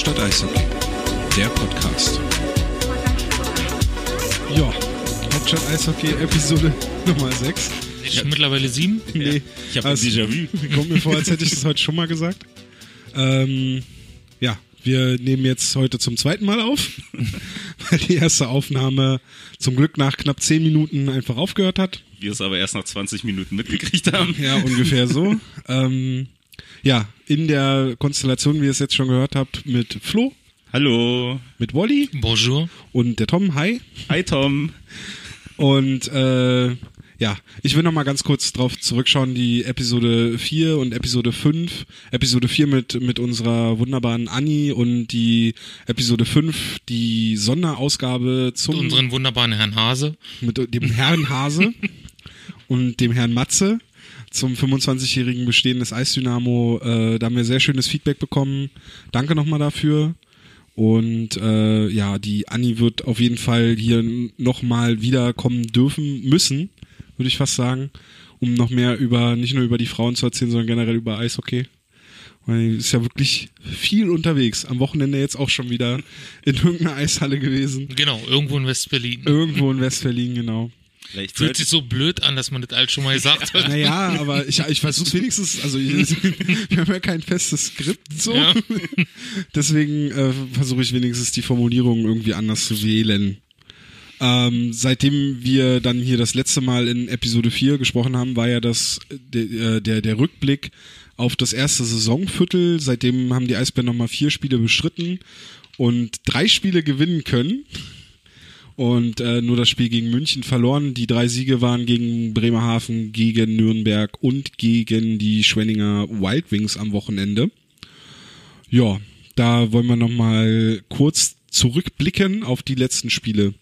Hauptstadt Eishockey, der Podcast. Ja, Hauptstadt Eishockey, Episode Nummer 6. Ist schon mittlerweile sieben? Nee, Ich habe Also- ein Déjà-vu. kommt mir vor, als hätte ich das heute schon mal gesagt. Ähm, ja, wir nehmen jetzt heute zum zweiten Mal auf, weil die erste Aufnahme zum Glück nach knapp 10 Minuten einfach aufgehört hat. Wir es aber erst nach 20 Minuten mitgekriegt haben. Ja, ungefähr so. Ähm, ja, in der Konstellation, wie ihr es jetzt schon gehört habt, mit Flo, Hallo. mit Wally Bonjour. und der Tom. Hi. Hi Tom. Und äh, ja, ich will noch mal ganz kurz drauf zurückschauen, die Episode 4 und Episode 5. Episode 4 mit, mit unserer wunderbaren Anni und die Episode 5, die Sonderausgabe zum Mit unseren wunderbaren Herrn Hase. mit dem Herrn Hase und dem Herrn Matze zum 25-jährigen Bestehen des Eisdynamo. Äh, da haben wir sehr schönes Feedback bekommen. Danke nochmal dafür. Und äh, ja, die Anni wird auf jeden Fall hier nochmal wiederkommen dürfen, müssen, würde ich fast sagen, um noch mehr über, nicht nur über die Frauen zu erzählen, sondern generell über Eishockey. Weil ist ja wirklich viel unterwegs. Am Wochenende jetzt auch schon wieder in irgendeiner Eishalle gewesen. Genau, irgendwo in West-Berlin. Irgendwo in Westberlin, genau. Vielleicht Fühlt sich so blöd an, dass man das alles schon mal gesagt hat. Naja, aber ich, ich versuche wenigstens, also ich, wir haben ja kein festes Skript so. Ja. Deswegen äh, versuche ich wenigstens die Formulierung irgendwie anders zu wählen. Ähm, seitdem wir dann hier das letzte Mal in Episode 4 gesprochen haben, war ja das der, der, der Rückblick auf das erste Saisonviertel. Seitdem haben die Eisbären nochmal vier Spiele beschritten und drei Spiele gewinnen können. Und äh, nur das Spiel gegen München verloren. Die drei Siege waren gegen Bremerhaven, gegen Nürnberg und gegen die Schwenninger Wild Wings am Wochenende. Ja, da wollen wir nochmal kurz zurückblicken auf die letzten Spiele.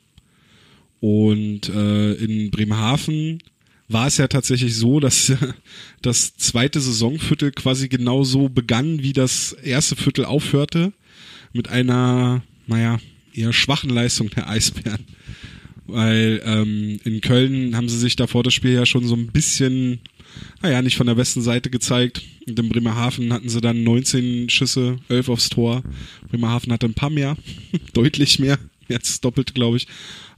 Und äh, in Bremerhaven war es ja tatsächlich so, dass das zweite Saisonviertel quasi genauso begann, wie das erste Viertel aufhörte. Mit einer, naja, eher schwachen Leistung der Eisbären. Weil ähm, in Köln haben sie sich davor das Spiel ja schon so ein bisschen, naja, nicht von der besten Seite gezeigt. Und in Bremerhaven hatten sie dann 19 Schüsse, 11 aufs Tor. Bremerhaven hatte ein paar mehr, deutlich mehr, jetzt doppelt, glaube ich.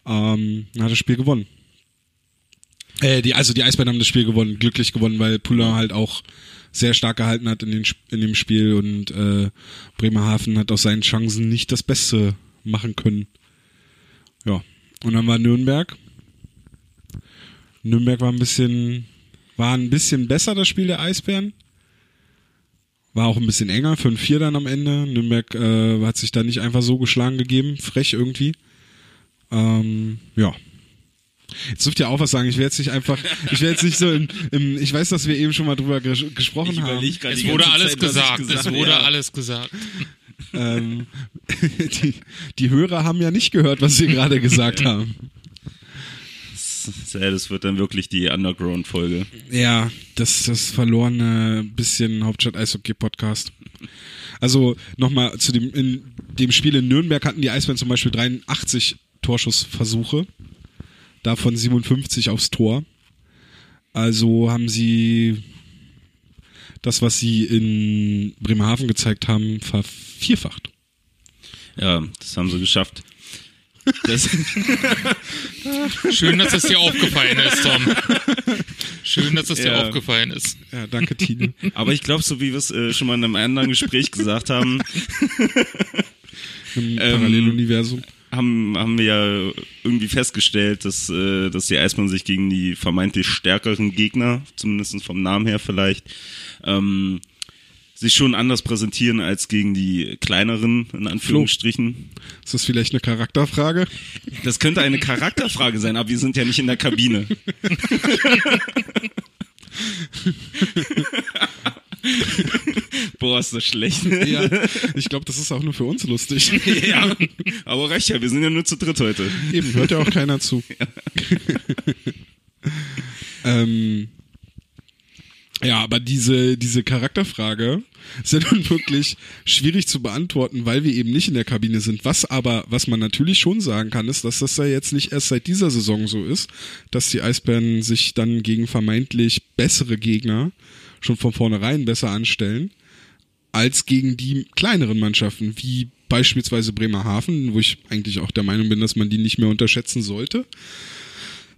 Ähm, hat das Spiel gewonnen. Äh, die, also die Eisbären haben das Spiel gewonnen, glücklich gewonnen, weil Poulain halt auch sehr stark gehalten hat in, den, in dem Spiel und äh, Bremerhaven hat aus seinen Chancen nicht das Beste machen können. Ja. Und dann war Nürnberg. Nürnberg war ein bisschen, war ein bisschen besser, das Spiel der Eisbären. War auch ein bisschen enger, 5-4 dann am Ende. Nürnberg äh, hat sich da nicht einfach so geschlagen gegeben, frech irgendwie. Ähm, ja. Jetzt dürft ihr auch was sagen. Ich werde jetzt nicht einfach, ich werde jetzt nicht so im, im, ich weiß, dass wir eben schon mal drüber ges gesprochen Ich haben. Es wurde alles Zeit, gesagt. gesagt Es wurde ja. alles gesagt. ähm, die, die Hörer haben ja nicht gehört, was wir gerade gesagt haben. Ja, das wird dann wirklich die Underground-Folge. Ja, das das verlorene bisschen Hauptstadt Eishockey Podcast. Also nochmal zu dem in dem Spiel in Nürnberg hatten die Eisbären zum Beispiel 83 Torschussversuche, davon 57 aufs Tor. Also haben sie das, was sie in Bremerhaven gezeigt haben, vervierfacht. Ja, das haben sie geschafft. Das, Schön, dass es dir aufgefallen ist, Tom. Schön, dass es dir Ja. aufgefallen ist. Ja, danke Tine. aber ich glaube, so wie wir es äh, schon mal in einem anderen Gespräch gesagt haben, Im Ähm, Paralleluniversum. Haben, haben wir ja irgendwie festgestellt, dass, äh, dass die Eisbären sich gegen die vermeintlich stärkeren Gegner, zumindest vom Namen her vielleicht, ähm, sich schon anders präsentieren als gegen die kleineren, in Anführungsstrichen. Ist das vielleicht eine Charakterfrage? Das könnte eine Charakterfrage sein, aber wir sind ja nicht in der Kabine. Boah, ist das schlecht. Ja, ich glaube, das ist auch nur für uns lustig. ja, aber reicht ja, wir sind ja nur zu dritt heute. Eben, hört ja auch keiner zu. ähm, ja, aber diese, diese Charakterfrage ist ja nun wirklich schwierig zu beantworten, weil wir eben nicht in der Kabine sind. Was aber, was man natürlich schon sagen kann, ist, dass das ja jetzt nicht erst seit dieser Saison so ist, dass die Eisbären sich dann gegen vermeintlich bessere Gegner schon von vornherein besser anstellen. als gegen die kleineren Mannschaften, wie beispielsweise Bremerhaven, wo ich eigentlich auch der Meinung bin, dass man die nicht mehr unterschätzen sollte.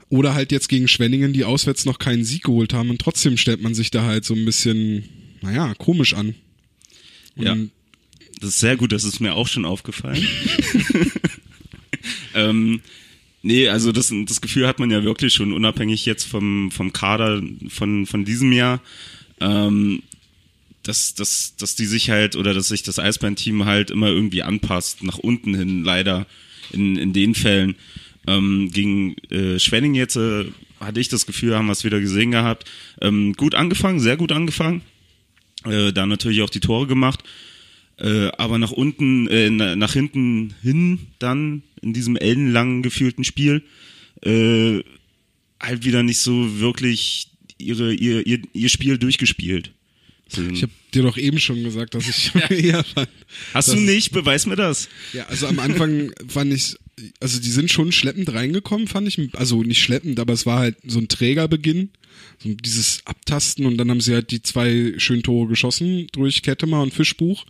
Oder halt jetzt gegen Schwenningen, die auswärts noch keinen Sieg geholt haben und trotzdem stellt man sich da halt so ein bisschen, naja, komisch an. Und Ja. Das ist sehr gut, das ist mir auch schon aufgefallen. ähm, nee, also das, das Gefühl hat man ja wirklich schon, unabhängig jetzt vom, vom Kader von, von diesem Jahr, ähm, dass, dass, dass die sich halt oder dass sich das Eisbären-Team halt immer irgendwie anpasst, nach unten hin, leider in, in den Fällen. Ähm, gegen äh, Schwenning jetzt äh, hatte ich das Gefühl, haben wir es wieder gesehen gehabt. Ähm, gut angefangen, sehr gut angefangen. Äh, da natürlich auch die Tore gemacht. Äh, aber nach unten, äh, na, nach hinten hin dann in diesem ellenlangen gefühlten Spiel äh, halt wieder nicht so wirklich ihre, ihr, ihr, ihr Spiel durchgespielt. So, ich habe dir doch eben schon gesagt, dass ich eher fand. Hast du nicht? Beweis mir das. Ja, also am Anfang fand ich, also die sind schon schleppend reingekommen, fand ich. Also nicht schleppend, aber es war halt so ein Trägerbeginn. So dieses Abtasten und dann haben sie halt die zwei schönen Tore geschossen durch Kettemer und Fischbuch,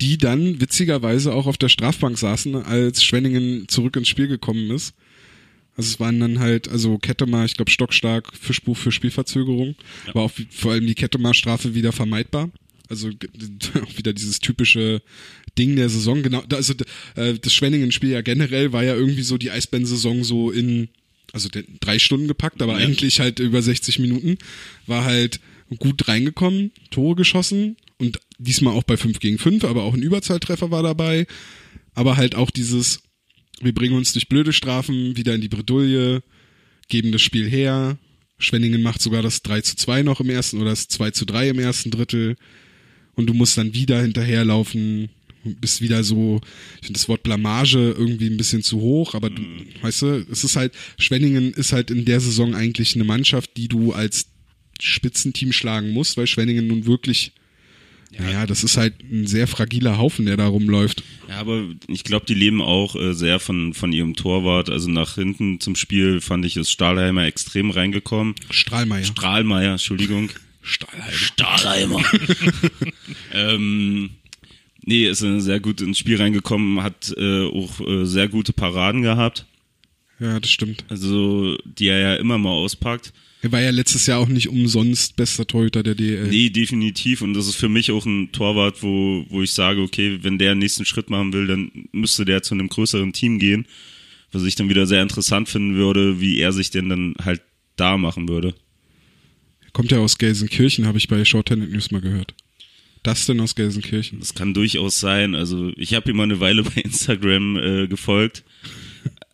die dann witzigerweise auch auf der Strafbank saßen, als Schwenningen zurück ins Spiel gekommen ist. Also es waren dann halt, also Kettemer, ich glaube stockstark, Fischbuch für Spielverzögerung, war auch vor allem die Kettemer-Strafe wieder vermeidbar. Also auch wieder dieses typische Ding der Saison. Genau, also äh, das Schwenningen-Spiel ja generell war ja irgendwie so die Eisbären-Saison so in, also drei Stunden gepackt, aber Ja. eigentlich halt über 60 Minuten. War halt gut reingekommen, Tore geschossen und diesmal auch bei 5 gegen 5, aber auch ein Überzahltreffer war dabei. Aber halt auch dieses, wir bringen uns durch blöde Strafen wieder in die Bredouille, geben das Spiel her. Schwenningen macht sogar das 3 zu 2 noch im ersten oder das 2 zu 3 im ersten Drittel. Und du musst dann wieder hinterherlaufen, bist wieder so, ich finde das Wort Blamage irgendwie ein bisschen zu hoch, aber du, weißt du, es ist halt, Schwenningen ist halt in der Saison eigentlich eine Mannschaft, die du als Spitzenteam schlagen musst, weil Schwenningen nun wirklich, naja, das ist halt ein sehr fragiler Haufen, der da rumläuft. Ja, aber ich glaube, die leben auch äh, sehr von, von ihrem Torwart. Also nach hinten zum Spiel fand ich, ist Stahlheimer extrem reingekommen. Strahlmeier. Strahlmeier, Entschuldigung. Stahlheimer. Stahlheimer. ähm, nee, ist sehr gut ins Spiel reingekommen, hat äh, auch äh, sehr gute Paraden gehabt. Ja, das stimmt. Also, die er ja immer mal auspackt. Er war ja letztes Jahr auch nicht umsonst bester Torhüter der DL. Nee, definitiv. Und das ist für mich auch ein Torwart, wo, wo ich sage, okay, wenn der einen nächsten Schritt machen will, dann müsste der zu einem größeren Team gehen. Was ich dann wieder sehr interessant finden würde, wie er sich denn dann halt da machen würde. Kommt ja aus Gelsenkirchen, habe ich bei Shorthanded News mal gehört. Das denn aus Gelsenkirchen? Das kann durchaus sein. Also ich habe ihm mal eine Weile bei Instagram äh, gefolgt.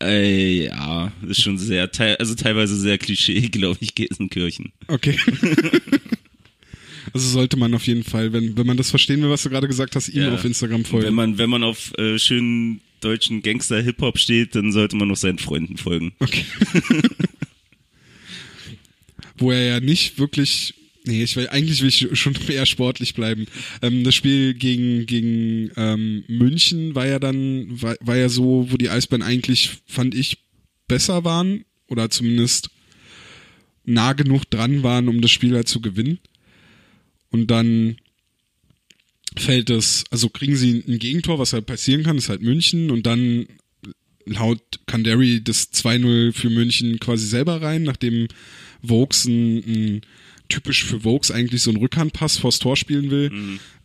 Äh, ja, ist schon sehr, also teilweise sehr Klischee, glaube ich, Gelsenkirchen. Okay. also sollte man auf jeden Fall, wenn, wenn man das verstehen will, was du gerade gesagt hast, ihm Ja. auf Instagram Wenn folgen. man, wenn man auf äh, schönen deutschen Gangster-Hip-Hop steht, dann sollte man noch seinen Freunden folgen. Okay. Wo er ja nicht wirklich. Nee, ich will, eigentlich will ich schon eher sportlich bleiben. Ähm, das Spiel gegen, gegen ähm, München war ja dann, war, war ja so, wo die Eisbären eigentlich, fand ich, besser waren oder zumindest nah genug dran waren, um das Spiel halt zu gewinnen. Und dann fällt es, also kriegen sie ein Gegentor, was halt passieren kann, ist halt München und dann haut Kandari das 2-0 für München quasi selber rein, nachdem Vokes ein, ein typisch für Vokes eigentlich so einen Rückhandpass vors Tor spielen will,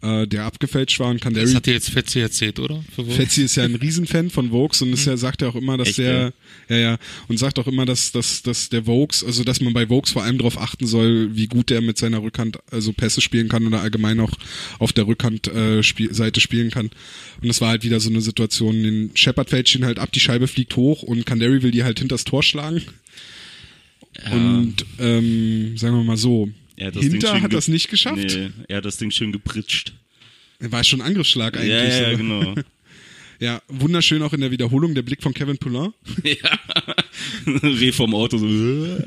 äh, der abgefälscht war und Das Kandari hat dir jetzt Fetzi erzählt, oder? Fetzi ist ja ein Riesenfan von Vokes und ist ja, sagt ja auch immer, dass Echt, der, ja, ja, und sagt auch immer, dass, dass, dass der Vokes, also dass man bei Vokes vor allem darauf achten soll, wie gut der mit seiner Rückhand also Pässe spielen kann oder allgemein auch auf der Rückhand äh, Spiel, Seite spielen kann. Und das war halt wieder so eine Situation, den Shepard fällt ihn halt ab, die Scheibe fliegt hoch und Kandari will die halt hinters Tor schlagen. Und ähm, sagen wir mal so, Er hat das Ding Hinter hat ge- das nicht geschafft. Nee, er hat das Ding schön gepritscht. War schon ein Angriffsschlag eigentlich. Ja, ja, genau. Ja, wunderschön auch in der Wiederholung der Blick von Kevin Poulin. Reh vom Auto so.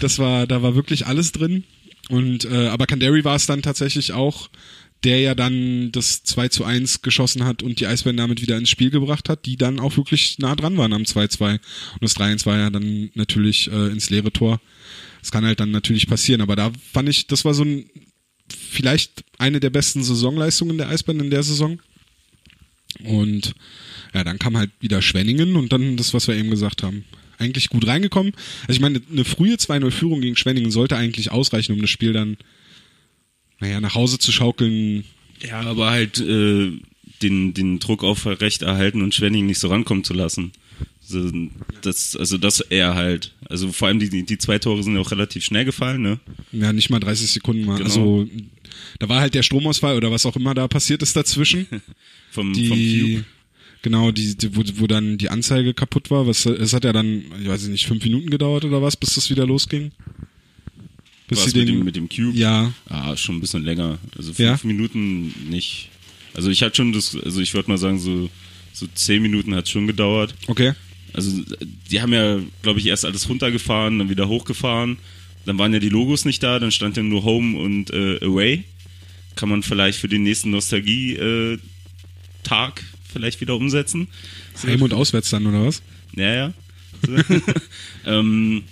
Das war, da war wirklich alles drin. Und äh, aber Kandari war es dann tatsächlich auch, der ja dann das 2 zu 1 geschossen hat und die Eisbären damit wieder ins Spiel gebracht hat, die dann auch wirklich nah dran waren am 2-2. Und das 3-1 war ja dann natürlich äh, ins leere Tor. Das kann halt dann natürlich passieren, aber da fand ich, das war so ein vielleicht eine der besten Saisonleistungen der Eisbären in der Saison. Und ja, dann kam halt wieder Schwenningen und dann das, was wir eben gesagt haben. Eigentlich gut reingekommen. Also ich meine, eine frühe 2-0-Führung gegen Schwenningen sollte eigentlich ausreichen, um das Spiel dann, naja, nach Hause zu schaukeln. Ja, aber halt äh, den, den Druck aufrecht erhalten und Schwenning nicht so rankommen zu lassen. Also das, also das eher halt. Also vor allem die, die zwei Tore sind ja auch relativ schnell gefallen, ne? Ja, nicht mal 30 Sekunden mal. Genau. Also da war halt der Stromausfall oder was auch immer da passiert ist dazwischen. Vom, vom die Cube. genau die, die wo, wo dann die Anzeige kaputt war was es hat ja dann ich weiß nicht fünf Minuten gedauert oder was bis das wieder losging bis sie mit den dem, mit dem Cube? ja Ah, schon ein bisschen länger. Also fünf Ja? Minuten nicht. Also ich hatte schon das, also ich würde mal sagen, so, so zehn Minuten hat schon gedauert. okay Also die haben ja, glaube ich, erst alles runtergefahren, dann wieder hochgefahren. Dann waren ja die Logos nicht da, dann stand ja nur Home und äh, Away. Kann man vielleicht für den nächsten Nostalgie-Tag vielleicht wieder umsetzen. Heim und auswärts dann oder was Ja, ja. So. ähm,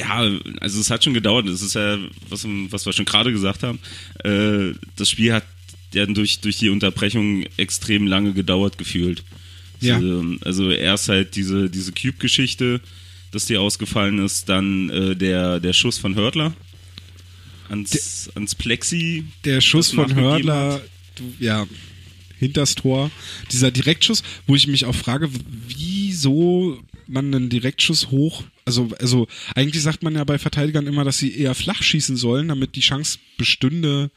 ja, also es hat schon gedauert. Es ist ja, was, was wir schon gerade gesagt haben, äh, das Spiel hat ja durch, durch die Unterbrechung extrem lange gedauert gefühlt. Ja. So, also erst halt diese, diese Cube-Geschichte, dass die ausgefallen ist, dann äh, der, der Schuss von Hörtler ans, ans Plexi. der Schuss von hat. du, ja hinters Tor dieser Direktschuss wo ich mich auch frage wieso man einen Direktschuss hoch also also eigentlich sagt man ja bei Verteidigern immer dass sie eher flach schießen sollen damit die Chance bestünde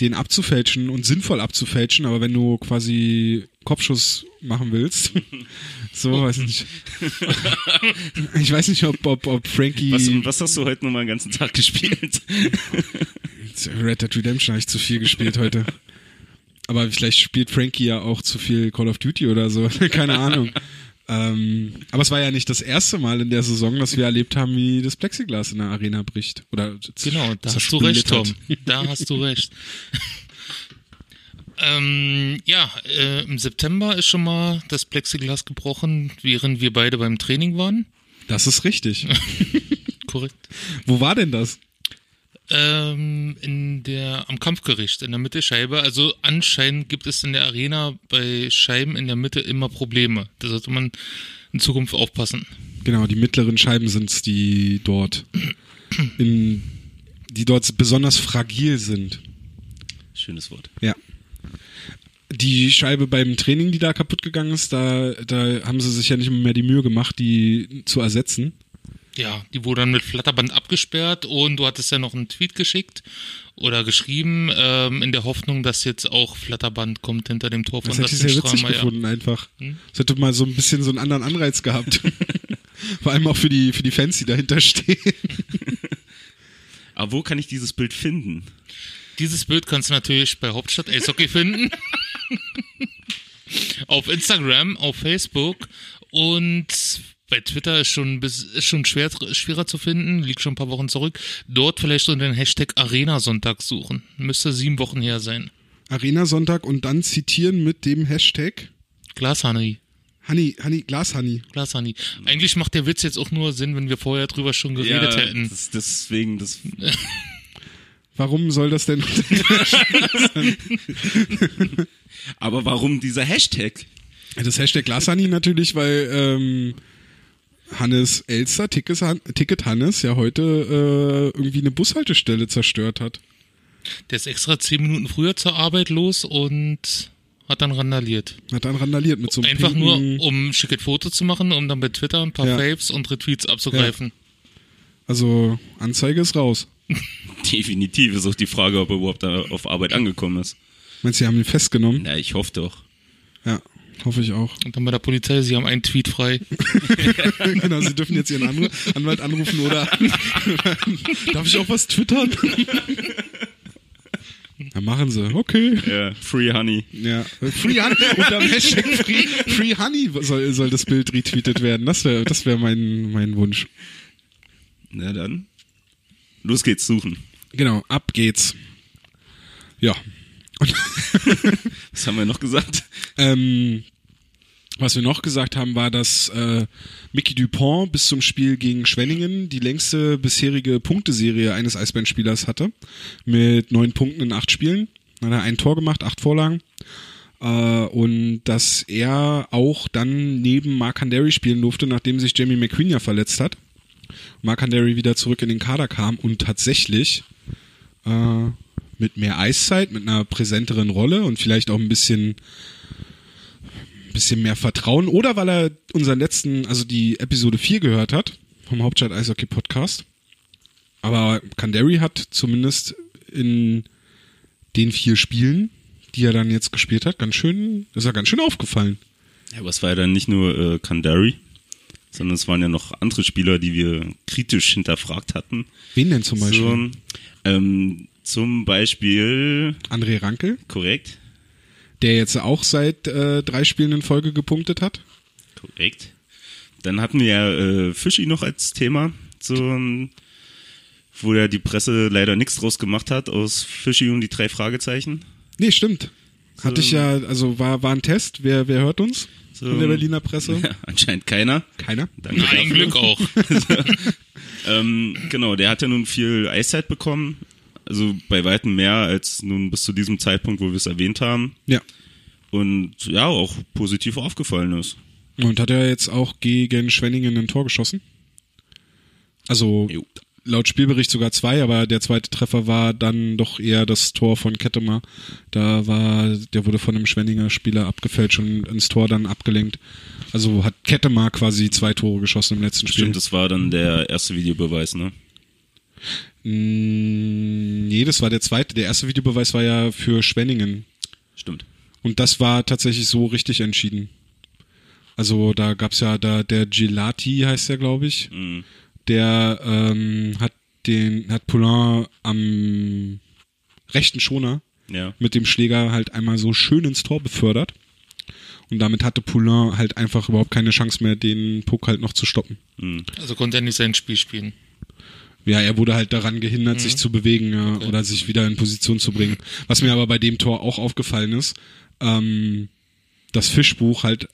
den abzufälschen und sinnvoll abzufälschen, aber wenn du quasi Kopfschuss machen willst, so weiß ich nicht. Ich weiß nicht, ob, ob, ob Frankie Was, was hast du heute nochmal den ganzen Tag gespielt? Red Dead Redemption habe ich zu viel gespielt heute. Aber vielleicht spielt Frankie ja auch zu viel Call of Duty oder so. Keine Ahnung. Ähm, aber es war ja nicht das erste Mal in der Saison, dass wir erlebt haben, wie das Plexiglas in der Arena bricht. Oder Genau, da hast du recht, Tom. Da hast du recht. ähm, ja, äh, im September ist schon mal das Plexiglas gebrochen, während wir beide beim Training waren. Das ist richtig. Korrekt. Wo war denn das? Ähm, in der, am Kampfgericht, in der Mittelscheibe. Also anscheinend gibt es in der Arena bei Scheiben in der Mitte immer Probleme. Da sollte man in Zukunft aufpassen. Genau, die mittleren Scheiben sind's, die dort in, die dort besonders fragil sind. Schönes Wort. Ja. Die Scheibe beim Training, die da kaputt gegangen ist, da, da haben sie sich ja nicht mehr die Mühe gemacht, die zu ersetzen. Ja, die wurde dann mit Flatterband abgesperrt und du hattest ja noch einen Tweet geschickt oder geschrieben, ähm, in der Hoffnung, dass jetzt auch Flatterband kommt hinter dem Tor von Das hätte ich sehr witzig gefunden, einfach. Das hätte mal so ein bisschen so einen anderen Anreiz gehabt. Vor allem auch für die, für die Fans, die dahinter stehen. Aber wo kann ich dieses Bild finden? Dieses Bild kannst du natürlich bei Hauptstadt Eishockey finden. auf Instagram, auf Facebook und bei Twitter ist schon, bis- ist schon schwer, schwerer zu finden, liegt schon ein paar Wochen zurück. Dort vielleicht unter den Hashtag Arena-Sonntag suchen. Müsste sieben Wochen her sein. Arena Sonntag und dann zitieren mit dem Hashtag Glashoney. Honey, Honey, Glas Honey. Glashoney. Eigentlich macht der Witz jetzt auch nur Sinn, wenn wir vorher drüber schon geredet hätten. das, deswegen, das, Warum soll das denn? aber warum dieser Hashtag? Das Hashtag Glas Honey natürlich, weil ähm, Hannes Elster, Tickets, Ticket Hannes, ja heute äh, irgendwie eine Bushaltestelle zerstört hat. Der ist extra zehn Minuten früher zur Arbeit los und hat dann randaliert. Hat dann randaliert mit so einem Einfach nur, um ein schickes Foto zu machen, um dann bei Twitter ein paar Ja. Faves und Retweets abzugreifen. Also Anzeige ist raus. Definitiv ist auch die Frage, ob er überhaupt da auf Arbeit angekommen ist. Meinst du, sie haben ihn festgenommen? Na, ich hoffe doch. Ja, hoffe ich auch. Und dann bei der Polizei, sie haben einen Tweet frei. genau, sie dürfen jetzt ihren Anru Anwalt anrufen oder darf ich auch was twittern? Dann machen sie. Okay. Ja, Free Honey. Ja. Free Honey. Unter dem Hashtag Free, Free Honey soll, soll das Bild retweetet werden. Das wäre das wär mein, mein Wunsch. Na dann. Los geht's suchen. Genau, ab geht's. Ja. Was haben wir noch gesagt? Ähm, Was wir noch gesagt haben, war, dass äh, Mickey Dupont bis zum Spiel gegen Schwenningen die längste bisherige Punkteserie eines Eisbärenspielers hatte. Mit neun Punkten in acht Spielen. Dann hat er ein Tor gemacht, acht Vorlagen. Äh, und dass er auch dann neben Mark Handary spielen durfte, nachdem sich Jamie McQueen ja verletzt hat. Mark Handary wieder zurück in den Kader kam und tatsächlich äh, mit mehr Eiszeit, mit einer präsenteren Rolle und vielleicht auch ein bisschen bisschen mehr Vertrauen oder weil er unseren letzten, also die Episode 4 gehört hat vom Hauptstadt Eishockey Podcast. Aber Kandari hat zumindest in den vier Spielen, die er dann jetzt gespielt hat, ganz schön, ist er ganz schön aufgefallen. Ja, aber es war ja dann nicht nur äh, Kandari, sondern es waren ja noch andere Spieler, die wir kritisch hinterfragt hatten. Wen denn zum Beispiel? So, ähm, zum Beispiel, André Rankel, korrekt, der jetzt auch seit äh, drei Spielen in Folge gepunktet hat. korrekt. Dann hatten wir ja äh, Fischi noch als Thema, so, ähm, wo ja die Presse leider nichts draus gemacht hat aus Fischi und die drei Fragezeichen. Nee, stimmt. Hatte ich ja, also war, war ein Test. Wer, wer hört uns? So, Von der Berliner Presse? Ja, anscheinend keiner. Keiner. Danke Ein dafür. Glück auch. Ähm, genau, der hat ja nun viel Eiszeit bekommen. Also bei weitem mehr als nun bis zu diesem Zeitpunkt, wo wir es erwähnt haben. Ja. Und ja, auch positiv aufgefallen ist. Und hat er jetzt auch gegen Schwenningen ein Tor geschossen? Also Jo. laut Spielbericht sogar zwei, aber der zweite Treffer war dann doch eher das Tor von Kettemer. Da war, der wurde von einem Schwenninger Spieler abgefälscht und ins Tor dann abgelenkt. Also hat Kettemer quasi zwei Tore geschossen im letzten Spiel. Stimmt, das war dann der erste Videobeweis, ne? Mm, Nee, das war der zweite. Der erste Videobeweis war ja für Schwenningen. Stimmt. Und das war tatsächlich so richtig entschieden. Also da gab's ja da der Gelati heißt der, glaube ich. Mhm. Der ähm, hat den hat Poulain am rechten Schoner Ja. mit dem Schläger halt einmal so schön ins Tor befördert. Und damit hatte Poulain halt einfach überhaupt keine Chance mehr, den Puck halt noch zu stoppen. Mhm. Also konnte er nicht sein Spiel spielen. Ja, er wurde halt daran gehindert, sich zu bewegen ja, oder sich wieder in Position zu bringen. Was mir aber bei dem Tor auch aufgefallen ist, ähm, dass Fischbuch halt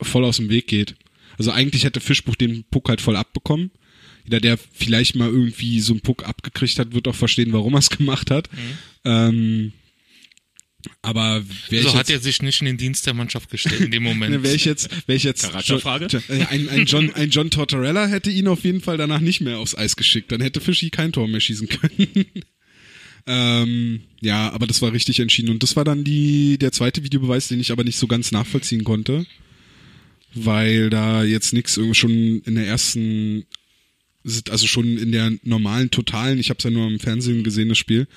voll aus dem Weg geht. Also eigentlich hätte Fischbuch den Puck halt voll abbekommen. Jeder, der vielleicht mal irgendwie so einen Puck abgekriegt hat, wird auch verstehen, warum er es gemacht hat. Ähm, aber wäre Also ich hat jetzt, er sich nicht in den Dienst der Mannschaft gestellt in dem Moment. Ne, Wäre ich jetzt, wäre ich jetzt Charakterfrage? John, John, äh, ein, ein, John, ein John Tortorella hätte ihn auf jeden Fall danach nicht mehr aufs Eis geschickt. Dann hätte Fischi kein Tor mehr schießen können. ähm, ja, aber das war richtig entschieden. Und das war dann die, der zweite Videobeweis, den ich aber nicht so ganz nachvollziehen konnte. Weil da jetzt nichts schon in der ersten, also schon in der normalen Totalen, ich habe es ja nur im Fernsehen gesehen, das Spiel,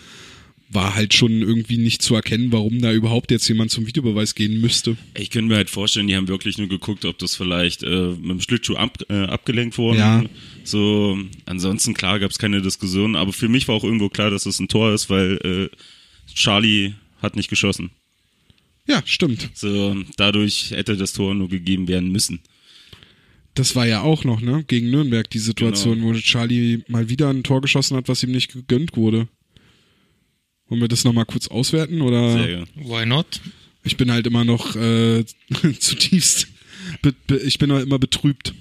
war halt schon irgendwie nicht zu erkennen, warum da überhaupt jetzt jemand zum Videobeweis gehen müsste. Ich könnte mir halt vorstellen, die haben wirklich nur geguckt, ob das vielleicht äh, mit dem Schlittschuh ab, äh, abgelenkt worden. Ja. So, ansonsten klar gab es keine Diskussion, aber für mich war auch irgendwo klar, dass es ein Tor ist, weil äh, Charlie hat nicht geschossen. Ja, stimmt. So, dadurch hätte das Tor nur gegeben werden müssen. Das war ja auch noch, ne? Gegen Nürnberg die Situation, wo Charlie mal wieder ein Tor geschossen hat, was ihm nicht gegönnt wurde. Wollen wir das nochmal kurz auswerten? Oder Sehr gerne. Why not? ich bin halt immer noch äh, zutiefst, be, be, ich bin noch immer betrübt.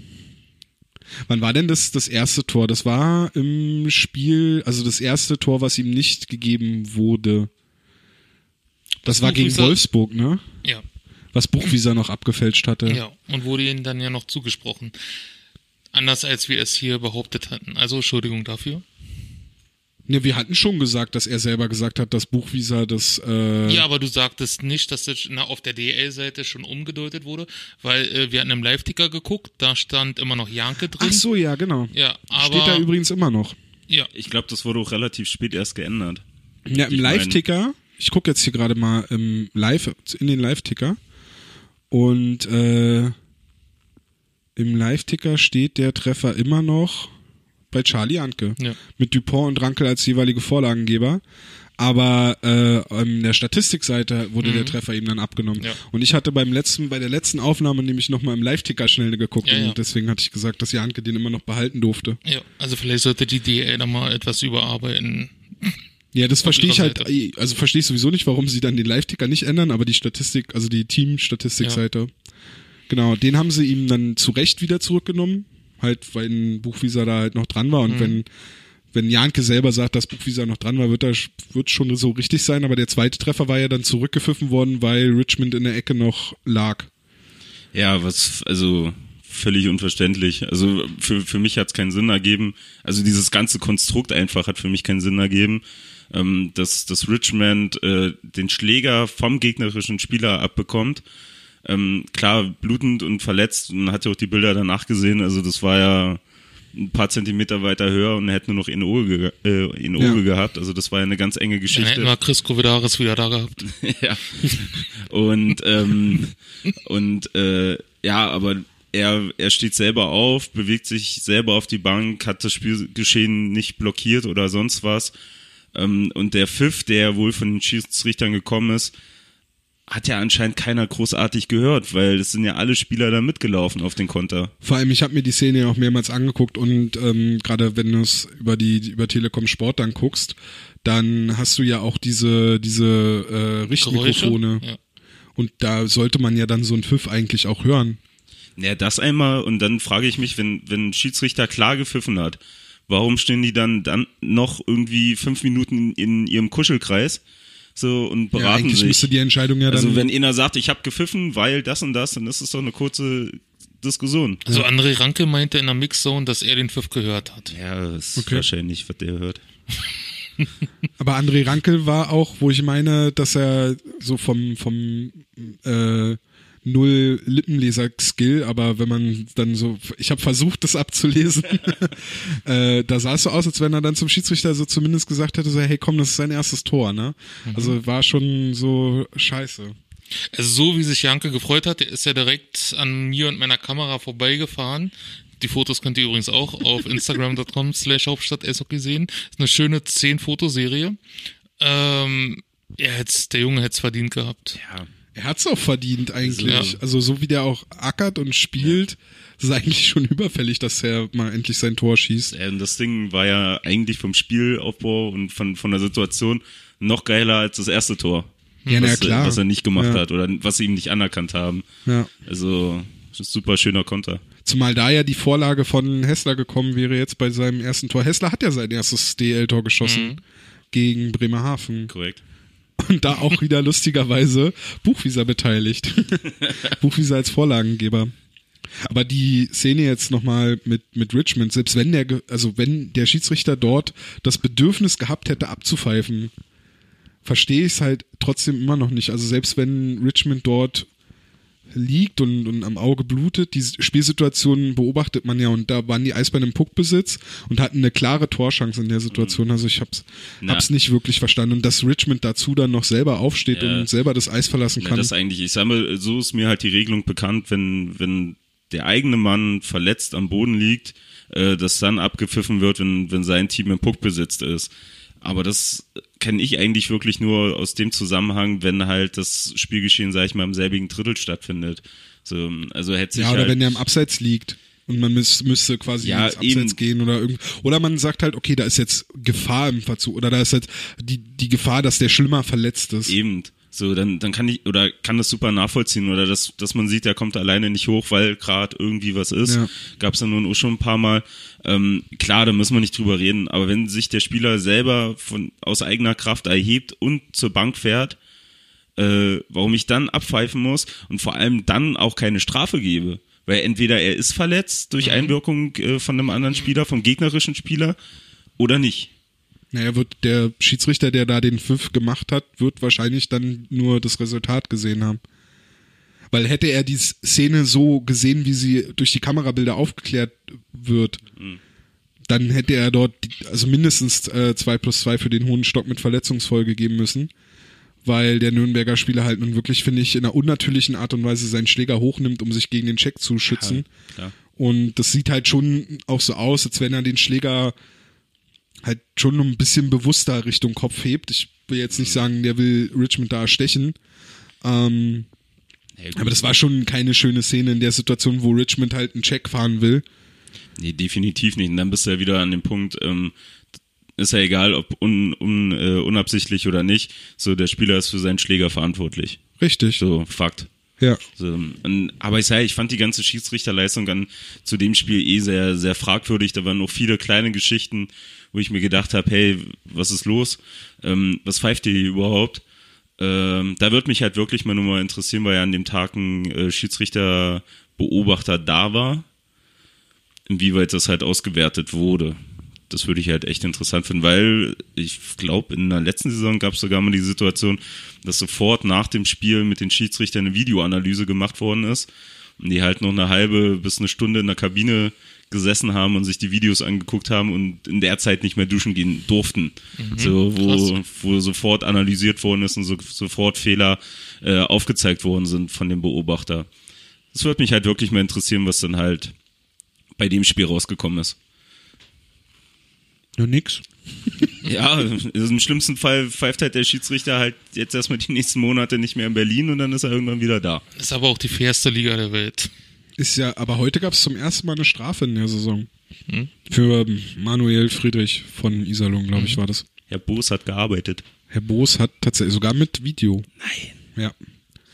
Wann war denn das, das erste Tor? Das war im Spiel, also das erste Tor, was ihm nicht gegeben wurde. Das war gegen Buchwieser- Wolfsburg, ne? Ja. Was Buchwieser noch abgefälscht hatte. Ja. Und wurde ihnen dann ja noch zugesprochen. Anders als wir es hier behauptet hatten. Also Entschuldigung dafür. Ne, wir hatten schon gesagt, dass er selber gesagt hat, dass Buchwieser das. Äh, Ja, aber du sagtest nicht, dass das na, auf der DL-Seite schon umgedeutet wurde, weil äh, wir hatten im Live-Ticker geguckt, da stand immer noch Janke drin. Ach so, ja, genau. Ja, aber Steht da übrigens immer noch. ja, Ich glaube, das wurde auch relativ spät erst geändert. Ja, im Live-Ticker. Ich gucke jetzt hier gerade mal im Live, in den Live-Ticker. Und äh, im Live-Ticker steht der Treffer immer noch bei Charlie Anke. Ja. Mit Dupont und Rankel als jeweilige Vorlagengeber. Aber äh, an der Statistikseite wurde der Treffer ihm dann abgenommen. Ja. Und ich hatte beim letzten, bei der letzten Aufnahme nämlich nochmal im Live-Ticker schnell geguckt Ja, ja. und deswegen hatte ich gesagt, dass Janke den immer noch behalten durfte. ja. Also vielleicht sollte die DL da mal etwas überarbeiten. Ja, das verstehe ich halt, also verstehe ich sowieso nicht, warum sie dann den Live-Ticker nicht ändern, aber die Statistik, also die Team-Statistikseite Genau, den haben sie ihm dann zu Recht wieder zurückgenommen, halt weil ein Buchvisa da halt noch dran war und wenn wenn Janke selber sagt, dass Buchvisa noch dran war, wird das wird schon so richtig sein, aber der zweite Treffer war ja dann zurückgepfiffen worden, weil Richmond in der Ecke noch lag. Ja, was, also völlig unverständlich. Also für, für mich hat es keinen Sinn ergeben. Also dieses ganze Konstrukt einfach hat für mich keinen Sinn ergeben. Ähm, dass, dass Richmond äh, den Schläger vom gegnerischen Spieler abbekommt. Ähm, klar, blutend und verletzt. Und hat ja auch die Bilder danach gesehen. Also das war ja ein paar Zentimeter weiter höher und er hätte nur noch in Auge, äh, in Auge Ja. gehabt. Also das war ja eine ganz enge Dann Geschichte. hätten wir Chris Covidaris wieder da gehabt. ja. Und, ähm, und äh, ja, aber er, er steht selber auf, bewegt sich selber auf die Bank, hat das Spielgeschehen nicht blockiert oder sonst was. Ähm, und der Pfiff, der wohl von den Schiedsrichtern gekommen ist, hat ja anscheinend keiner großartig gehört, weil es sind ja alle Spieler da mitgelaufen auf den Konter. Vor allem, ich habe mir die Szene ja auch mehrmals angeguckt und ähm, gerade wenn du es über die über Telekom Sport dann guckst, dann hast du ja auch diese diese äh, Richtmikrofone Ja. und da sollte man ja dann so einen Pfiff eigentlich auch hören. Ja, das einmal und dann frage ich mich, wenn, wenn ein Schiedsrichter klar gepfiffen hat, warum stehen die dann, dann noch irgendwie fünf Minuten in ihrem Kuschelkreis so und Ja, beraten eigentlich sich? müsste die Entscheidung ja dann also wenn einer sagt, ich habe gepfiffen, weil das und das, dann ist es doch eine kurze Diskussion. Also André Ranke meinte in der Mixzone, dass er den Pfiff gehört hat. Ja, das ist Okay. wahrscheinlich, was der hört. Aber André Rankel war auch, wo ich meine, dass er so vom, vom äh, null Lippenleser-Skill, aber wenn man dann so, ich habe versucht, das abzulesen, äh, da sah es so aus, als wenn er dann zum Schiedsrichter so zumindest gesagt hätte, so, hey komm, das ist sein erstes Tor, ne? Also war schon so scheiße. Also so wie sich Janke gefreut hat, der ist ja direkt an mir und meiner Kamera vorbeigefahren. Die Fotos könnt ihr übrigens auch auf instagram.com slash Hauptstadt Eishockey sehen. Ist eine schöne 10-Fotoserie. Ähm, er hätt's, der Junge hätte es verdient gehabt. Ja. Er hat's auch verdient eigentlich. Ja. Also so wie der auch ackert und spielt, ist es eigentlich schon überfällig, dass er mal endlich sein Tor schießt. Und das Ding war ja eigentlich vom Spielaufbau und von, von der Situation noch geiler als das erste Tor. Ja, na was, klar. was er nicht gemacht Ja. hat oder was sie ihm nicht anerkannt haben. Ja. Also, ist super schöner Konter. Zumal da ja die Vorlage von Hessler gekommen wäre jetzt bei seinem ersten Tor. Hessler hat ja sein erstes DL-Tor geschossen gegen Bremerhaven. Korrekt. Und da auch wieder lustigerweise Buchwieser beteiligt. Buchwieser als Vorlagengeber. Aber die Szene jetzt nochmal mit, mit Richmond, selbst wenn der, also wenn der Schiedsrichter dort das Bedürfnis gehabt hätte abzupfeifen, verstehe ich es halt trotzdem immer noch nicht. Also selbst wenn Richmond dort liegt und, und am Auge blutet, die Spielsituation beobachtet man ja und da waren die Eisbären im Puckbesitz und hatten eine klare Torchance in der Situation. Also ich hab's, Na. hab's nicht wirklich verstanden. Und dass Richmond dazu dann noch selber aufsteht Ja. und selber das Eis verlassen Ja, kann. das eigentlich, ich sage mal, so ist mir halt die Regelung bekannt, wenn, wenn der eigene Mann verletzt am Boden liegt, äh, dass dann abgepfiffen wird, wenn, wenn sein Team im Puckbesitz ist. Aber das kenne ich eigentlich wirklich nur aus dem Zusammenhang, wenn halt das Spielgeschehen, sag ich mal, im selbigen Drittel stattfindet. So, also hätte sich ja, oder halt, wenn der im Abseits liegt. Und man müß, müsste quasi Ja, ins Abseits eben. gehen oder irgend oder man sagt halt, okay, da ist jetzt Gefahr im Verzug oder da ist jetzt die, die Gefahr, dass der schlimmer verletzt ist. Eben. So, dann, dann kann ich oder kann das super nachvollziehen oder dass, dass man sieht, der kommt alleine nicht hoch, weil gerade irgendwie was ist. Ja. Gab's ja nun auch schon ein paar Mal. Ähm, klar, da müssen wir nicht drüber reden, aber wenn sich der Spieler selber von aus eigener Kraft erhebt und zur Bank fährt, äh, warum ich dann abpfeifen muss und vor allem dann auch keine Strafe gebe. Weil entweder er ist verletzt durch Einwirkung äh, von einem anderen Spieler, vom gegnerischen Spieler, oder nicht. Naja, wird der Schiedsrichter, der da den Pfiff gemacht hat, wird wahrscheinlich dann nur das Resultat gesehen haben. Weil hätte er die Szene so gesehen, wie sie durch die Kamerabilder aufgeklärt wird, dann hätte er dort also mindestens äh, 2 plus 2 für den hohen Stock mit Verletzungsfolge geben müssen. Weil der Nürnberger Spieler halt nun wirklich, finde ich, in einer unnatürlichen Art und Weise seinen Schläger hochnimmt, um sich gegen den Check zu schützen. klar. Und das sieht halt schon auch so aus, als wenn er den Schläger halt schon ein bisschen bewusster Richtung Kopf hebt. Ich will jetzt nicht sagen, der will Richmond da stechen. Ähm, Ja, aber das war schon keine schöne Szene in der Situation, wo Richmond halt einen Check fahren will. Nee, definitiv nicht. Und dann bist du ja wieder an dem Punkt, ähm, ist ja egal, ob un, un, äh, unabsichtlich oder nicht. So, der Spieler ist für seinen Schläger verantwortlich. Richtig. So, Fakt. Ja. So, und, aber ich sage, ich fand die ganze Schiedsrichterleistung dann zu dem Spiel eh sehr, sehr fragwürdig. Da waren noch viele kleine Geschichten, wo ich mir gedacht habe, hey, was ist los? Ähm, was pfeift ihr hier überhaupt? Ähm, da würde mich halt wirklich mal nur mal interessieren, weil ja an dem Tag ein äh, Schiedsrichterbeobachter da war, inwieweit das halt ausgewertet wurde. Das würde ich halt echt interessant finden, weil ich glaube, in der letzten Saison gab es sogar mal die Situation, dass sofort nach dem Spiel mit den Schiedsrichtern eine Videoanalyse gemacht worden ist und die halt noch eine halbe bis eine Stunde in der Kabine gesessen haben und sich die Videos angeguckt haben und in der Zeit nicht mehr duschen gehen durften. so, wo, wo sofort analysiert worden ist und so, sofort Fehler äh, aufgezeigt worden sind von dem Beobachter. Das würde mich halt wirklich mal interessieren, was dann halt bei dem Spiel rausgekommen ist. Ja, nix. Ja, also im schlimmsten Fall pfeift halt der Schiedsrichter halt jetzt erstmal die nächsten Monate nicht mehr in Berlin und dann ist er irgendwann wieder da. Ist aber auch die fairste Liga der Welt. Ist ja, aber heute gab es zum ersten Mal eine Strafe in der Saison. Für ähm, Manuel Friedrich von Iserlohn, glaube ich, war das. Herr Boos hat gearbeitet. Herr Boos hat tatsächlich sogar mit Video. Nein. Ja.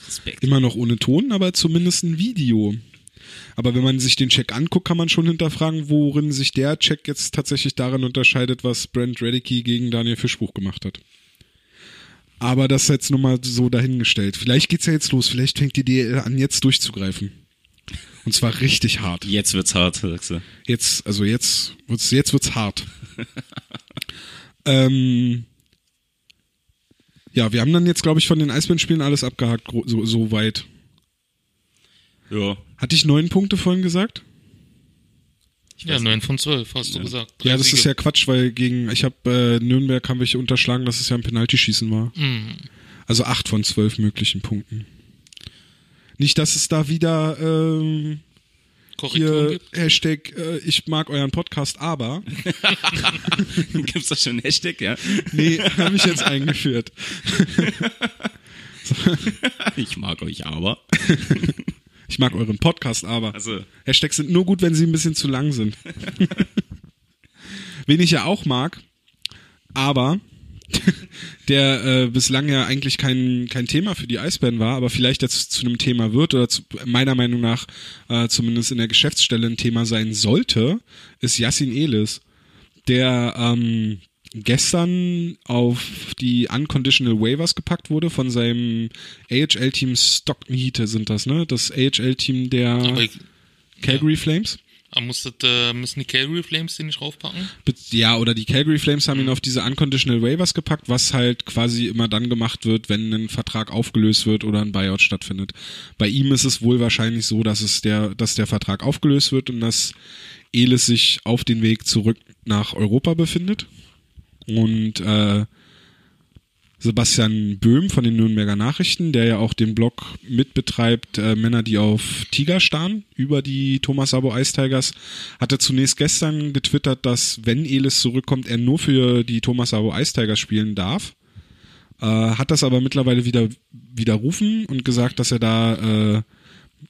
Respekt. Immer noch ohne Ton, aber zumindest ein Video. Aber wenn man sich den Check anguckt, kann man schon hinterfragen, worin sich der Check jetzt tatsächlich darin unterscheidet, was Brent Redicky gegen Daniel Fischbuch gemacht hat. Aber das ist jetzt nur mal so dahingestellt. Vielleicht geht's ja jetzt los. Vielleicht fängt die DL an, jetzt durchzugreifen. Und zwar richtig hart. Jetzt wird's hart, sagst du. Jetzt, also jetzt wird's, jetzt wird's hart. ähm, ja, wir haben dann jetzt, glaube ich, von den Eisbären-Spielen alles abgehakt, so, so weit. Ja. Hatte ich neun Punkte vorhin gesagt? Ja, 9 von 12, hast du gesagt. Drei Ja, das ist Siege. ja Quatsch, weil gegen, ich habe äh, Nürnberg haben wir unterschlagen, dass es ja ein Penaltyschießen war. Mhm. Also acht von zwölf möglichen Punkten. Nicht, dass es da wieder ähm, Korrektur hier gibt. Hashtag äh, ich mag euren Podcast, aber Gibt's da schon einen Hashtag, ja? nee, habe ich jetzt eingeführt. Ich mag euch aber. Ich mag euren Podcast, aber Also, Hashtags sind nur gut, wenn sie ein bisschen zu lang sind. Wen ich ja auch mag, aber der äh, bislang ja eigentlich kein, kein Thema für die Eisbären war, aber vielleicht jetzt zu einem Thema wird oder zu, meiner Meinung nach äh, zumindest in der Geschäftsstelle ein Thema sein sollte, ist Yassin Elis, der ähm, gestern auf die Unconditional Waivers gepackt wurde von seinem AHL-Team Stockton Heat sind das, ne? Das AHL-Team der ich, Calgary Flames. aber muss das, äh, müssen die Calgary Flames den nicht raufpacken? Ja, oder die Calgary Flames haben ihn auf diese Unconditional Waivers gepackt, was halt quasi immer dann gemacht wird, wenn ein Vertrag aufgelöst wird oder ein Buyout stattfindet. Bei ihm ist es wohl wahrscheinlich so, dass es der, dass der Vertrag aufgelöst wird und dass Elis sich auf den Weg zurück nach Europa befindet. Und äh, Sebastian Böhm von den Nürnberger Nachrichten, der ja auch den Blog mitbetreibt, äh, Männer, die auf Tiger starren, über die Thomas Sabo Ice Tigers, hatte zunächst gestern getwittert, dass wenn Elis zurückkommt, er nur für die Thomas Sabo Ice Tigers spielen darf. Äh, hat das aber mittlerweile wieder widerrufen und gesagt, dass er da äh,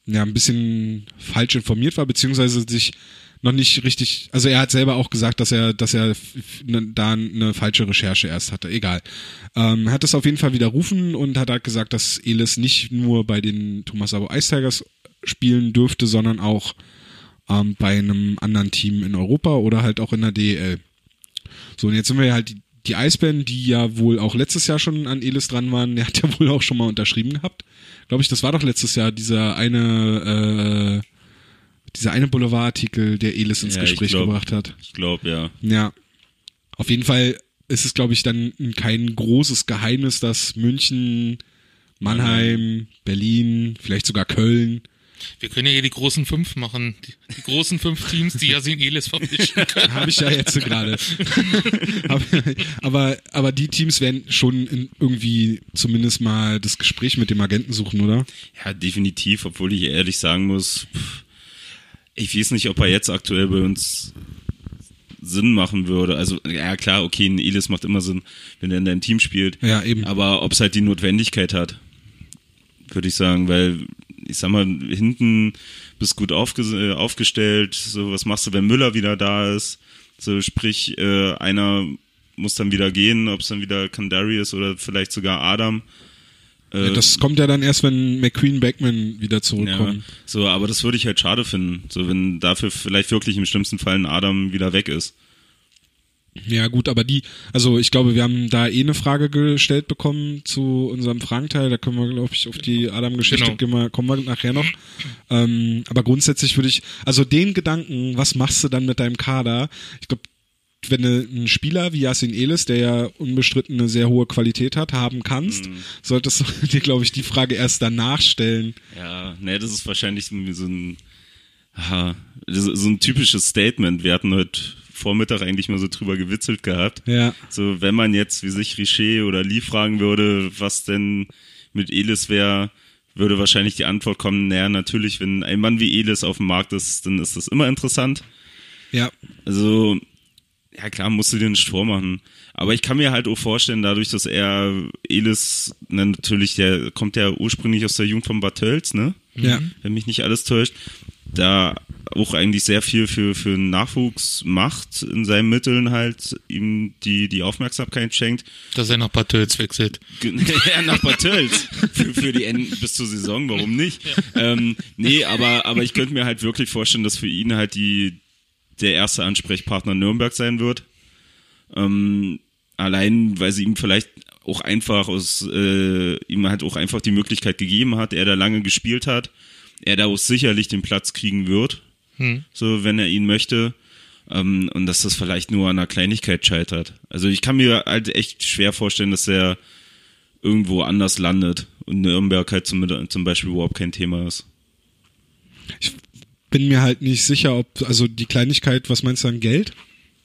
ja, ein bisschen falsch informiert war, beziehungsweise sich noch nicht richtig, also er hat selber auch gesagt, dass er, dass er ne, da eine falsche Recherche erst hatte. Egal. Ähm, hat es auf jeden Fall widerrufen und hat halt gesagt, dass Elis nicht nur bei den Thomas Sabo Ice Tigers spielen dürfte, sondern auch ähm, bei einem anderen Team in Europa oder halt auch in der DEL. So, und jetzt sind wir ja halt die, die Eisbären, die ja wohl auch letztes Jahr schon an Elis dran waren. Der hat ja wohl auch schon mal unterschrieben gehabt. Glaube ich, das war doch letztes Jahr dieser eine, äh, dieser eine Boulevardartikel, der Elis ins Ja, Gespräch glaub- gebracht hat. ich glaube, ja. Ja. Auf jeden Fall ist es, glaube ich, dann kein großes Geheimnis, dass München, Mannheim, Berlin, vielleicht sogar Köln, Wir können ja hier die großen fünf machen. Die, die großen fünf Teams, die Yasin Elis verpflichten können. Habe ich ja jetzt gerade. aber, aber, aber die Teams werden schon in irgendwie zumindest mal das Gespräch mit dem Agenten suchen, oder? Ja, definitiv, obwohl ich ehrlich sagen muss, pff, ich weiß nicht, ob er jetzt aktuell bei uns Sinn machen würde. Also, ja klar, okay, ein Elis macht immer Sinn, wenn er in deinem Team spielt. Ja, eben. Aber ob es halt die Notwendigkeit hat, würde ich sagen, weil ich sag mal, hinten bist gut aufge äh, aufgestellt. So, was machst du, wenn Müller wieder da ist? So, sprich, äh, einer muss dann wieder gehen, ob es dann wieder Kandari ist oder vielleicht sogar Adam. Äh, das kommt ja dann erst, wenn McQueen Backman wieder ja, zurückkommen. so, aber das würde ich halt schade finden. So, wenn dafür vielleicht wirklich im schlimmsten Fall ein Adam wieder weg ist. Ja. gut, aber die, also ich glaube, wir haben da eh eine Frage gestellt bekommen zu unserem Fragenteil. Da können wir, glaube ich, auf die Adam-Geschichte Genau. gehen wir- kommen wir nachher noch. Ähm, aber grundsätzlich würde ich, also den Gedanken, was machst du dann mit deinem Kader? Ich glaube, wenn du einen Spieler wie Yasin Elis, der ja unbestritten eine sehr hohe Qualität hat, haben kannst, solltest du dir, glaube ich, die Frage erst danach stellen. Ja, ne, das ist wahrscheinlich so ein, so ein typisches Statement. Wir hatten heute Vormittag eigentlich mal so drüber gewitzelt gehabt. Ja. So, wenn man jetzt wie sich Richer oder Lee fragen würde, was denn mit Elis wäre, würde wahrscheinlich die Antwort kommen, naja, natürlich, wenn ein Mann wie Elis auf dem Markt ist, dann ist das immer interessant. Ja, Also, ja klar, musst du dir nicht vormachen. Aber ich kann mir halt auch vorstellen, dadurch, dass er Elis, na, natürlich, der kommt ja ursprünglich aus der Jugend von Bad Tölz, ne? ja. Wenn mich nicht alles täuscht, da auch eigentlich sehr viel für, für Nachwuchs macht, in seinen Mitteln halt ihm die, die Aufmerksamkeit schenkt. Dass er nach Bad Tölz wechselt. Ja, nach Bad Tölz. Für, für die Enden bis zur Saison, warum nicht? Ähm, nee, aber, aber ich könnte mir halt wirklich vorstellen, dass für ihn halt die, der erste Ansprechpartner Nürnberg sein wird. Ähm, allein, weil sie ihm vielleicht auch einfach aus, äh, ihm halt auch einfach die Möglichkeit gegeben hat, er da lange gespielt hat, er da auch sicherlich den Platz kriegen wird, Hm. so wenn er ihn möchte. Ähm, und dass das vielleicht nur an einer Kleinigkeit scheitert. Also ich kann mir halt echt schwer vorstellen, dass er irgendwo anders landet und Nürnberg halt zum, zum Beispiel überhaupt kein Thema ist. Bin mir halt nicht sicher, ob, also die Kleinigkeit, was meinst du an Geld?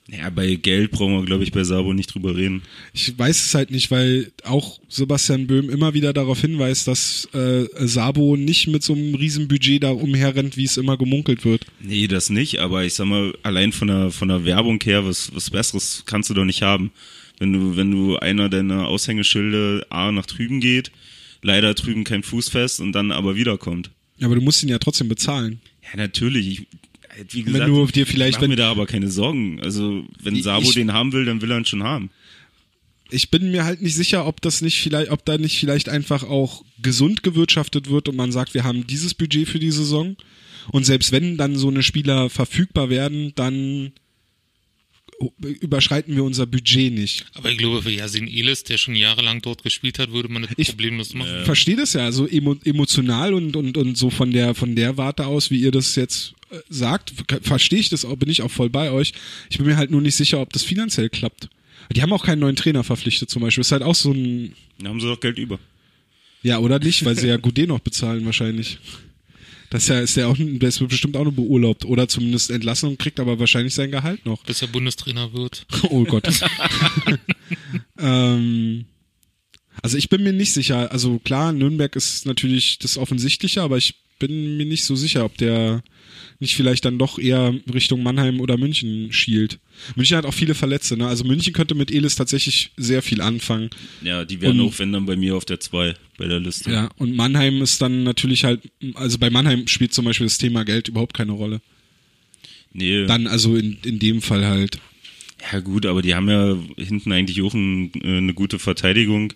Ja, bei Geld brauchen wir, glaube ich, bei Sabo nicht drüber reden. Ich weiß es halt nicht, weil auch Sebastian Böhm immer wieder darauf hinweist, dass äh, Sabo nicht mit so einem riesen Budget da umherrennt, wie es immer gemunkelt wird. Nee, das nicht, aber ich sag mal, allein von der, von der Werbung her, was, was Besseres kannst du doch nicht haben. Wenn du, wenn du einer deiner Aushängeschilde A nach drüben geht, leider drüben kein Fuß fest und dann aber wiederkommt. Aber du musst ihn ja trotzdem bezahlen. Ja, natürlich. Ich, wie Wenn gesagt, du dir vielleicht, ich mach wenn- mir da aber keine Sorgen. Also, wenn Sabo ich- den haben will, dann will er ihn schon haben. Ich bin mir halt nicht sicher, ob das nicht vielleicht, ob da nicht vielleicht einfach auch gesund gewirtschaftet wird und man sagt, wir haben dieses Budget für die Saison. Und selbst wenn dann so eine Spieler verfügbar werden, dann überschreiten wir unser Budget nicht. Aber ich glaube, für Yasin Elis, der schon jahrelang dort gespielt hat, würde man das Ich- problemlos machen. Ich verstehe das ja, also emo emotional und, und, und so von der, von der Warte aus, wie ihr das jetzt äh, sagt, ver- verstehe ich das auch, bin ich auch voll bei euch. Ich bin mir halt nur nicht sicher, ob das finanziell klappt. Die haben auch keinen neuen Trainer verpflichtet zum Beispiel. ist halt auch so ein, Dann haben sie doch Geld über. ja oder nicht, weil sie ja Goudé noch bezahlen wahrscheinlich. Das ist ja, ist ja auch, der ist bestimmt auch nur beurlaubt oder zumindest entlassen und kriegt aber wahrscheinlich sein Gehalt noch. Bis er Bundestrainer wird. Oh Gott. ähm, also ich bin mir nicht sicher. Also klar, Nürnberg ist natürlich das Offensichtliche, aber ich bin mir nicht so sicher, ob der nicht vielleicht dann doch eher Richtung Mannheim oder München schielt. München hat auch viele Verletzte, ne? Also München könnte mit Elis tatsächlich sehr viel anfangen. Ja, die werden Und- auch, wenn dann bei mir auf der 2 bei der Liste. Ja, und Mannheim ist dann natürlich halt, also bei Mannheim spielt zum Beispiel das Thema Geld überhaupt keine Rolle. Nee. Dann also in, in dem Fall halt. Ja gut, aber die haben ja hinten eigentlich auch ein, äh, eine gute Verteidigung.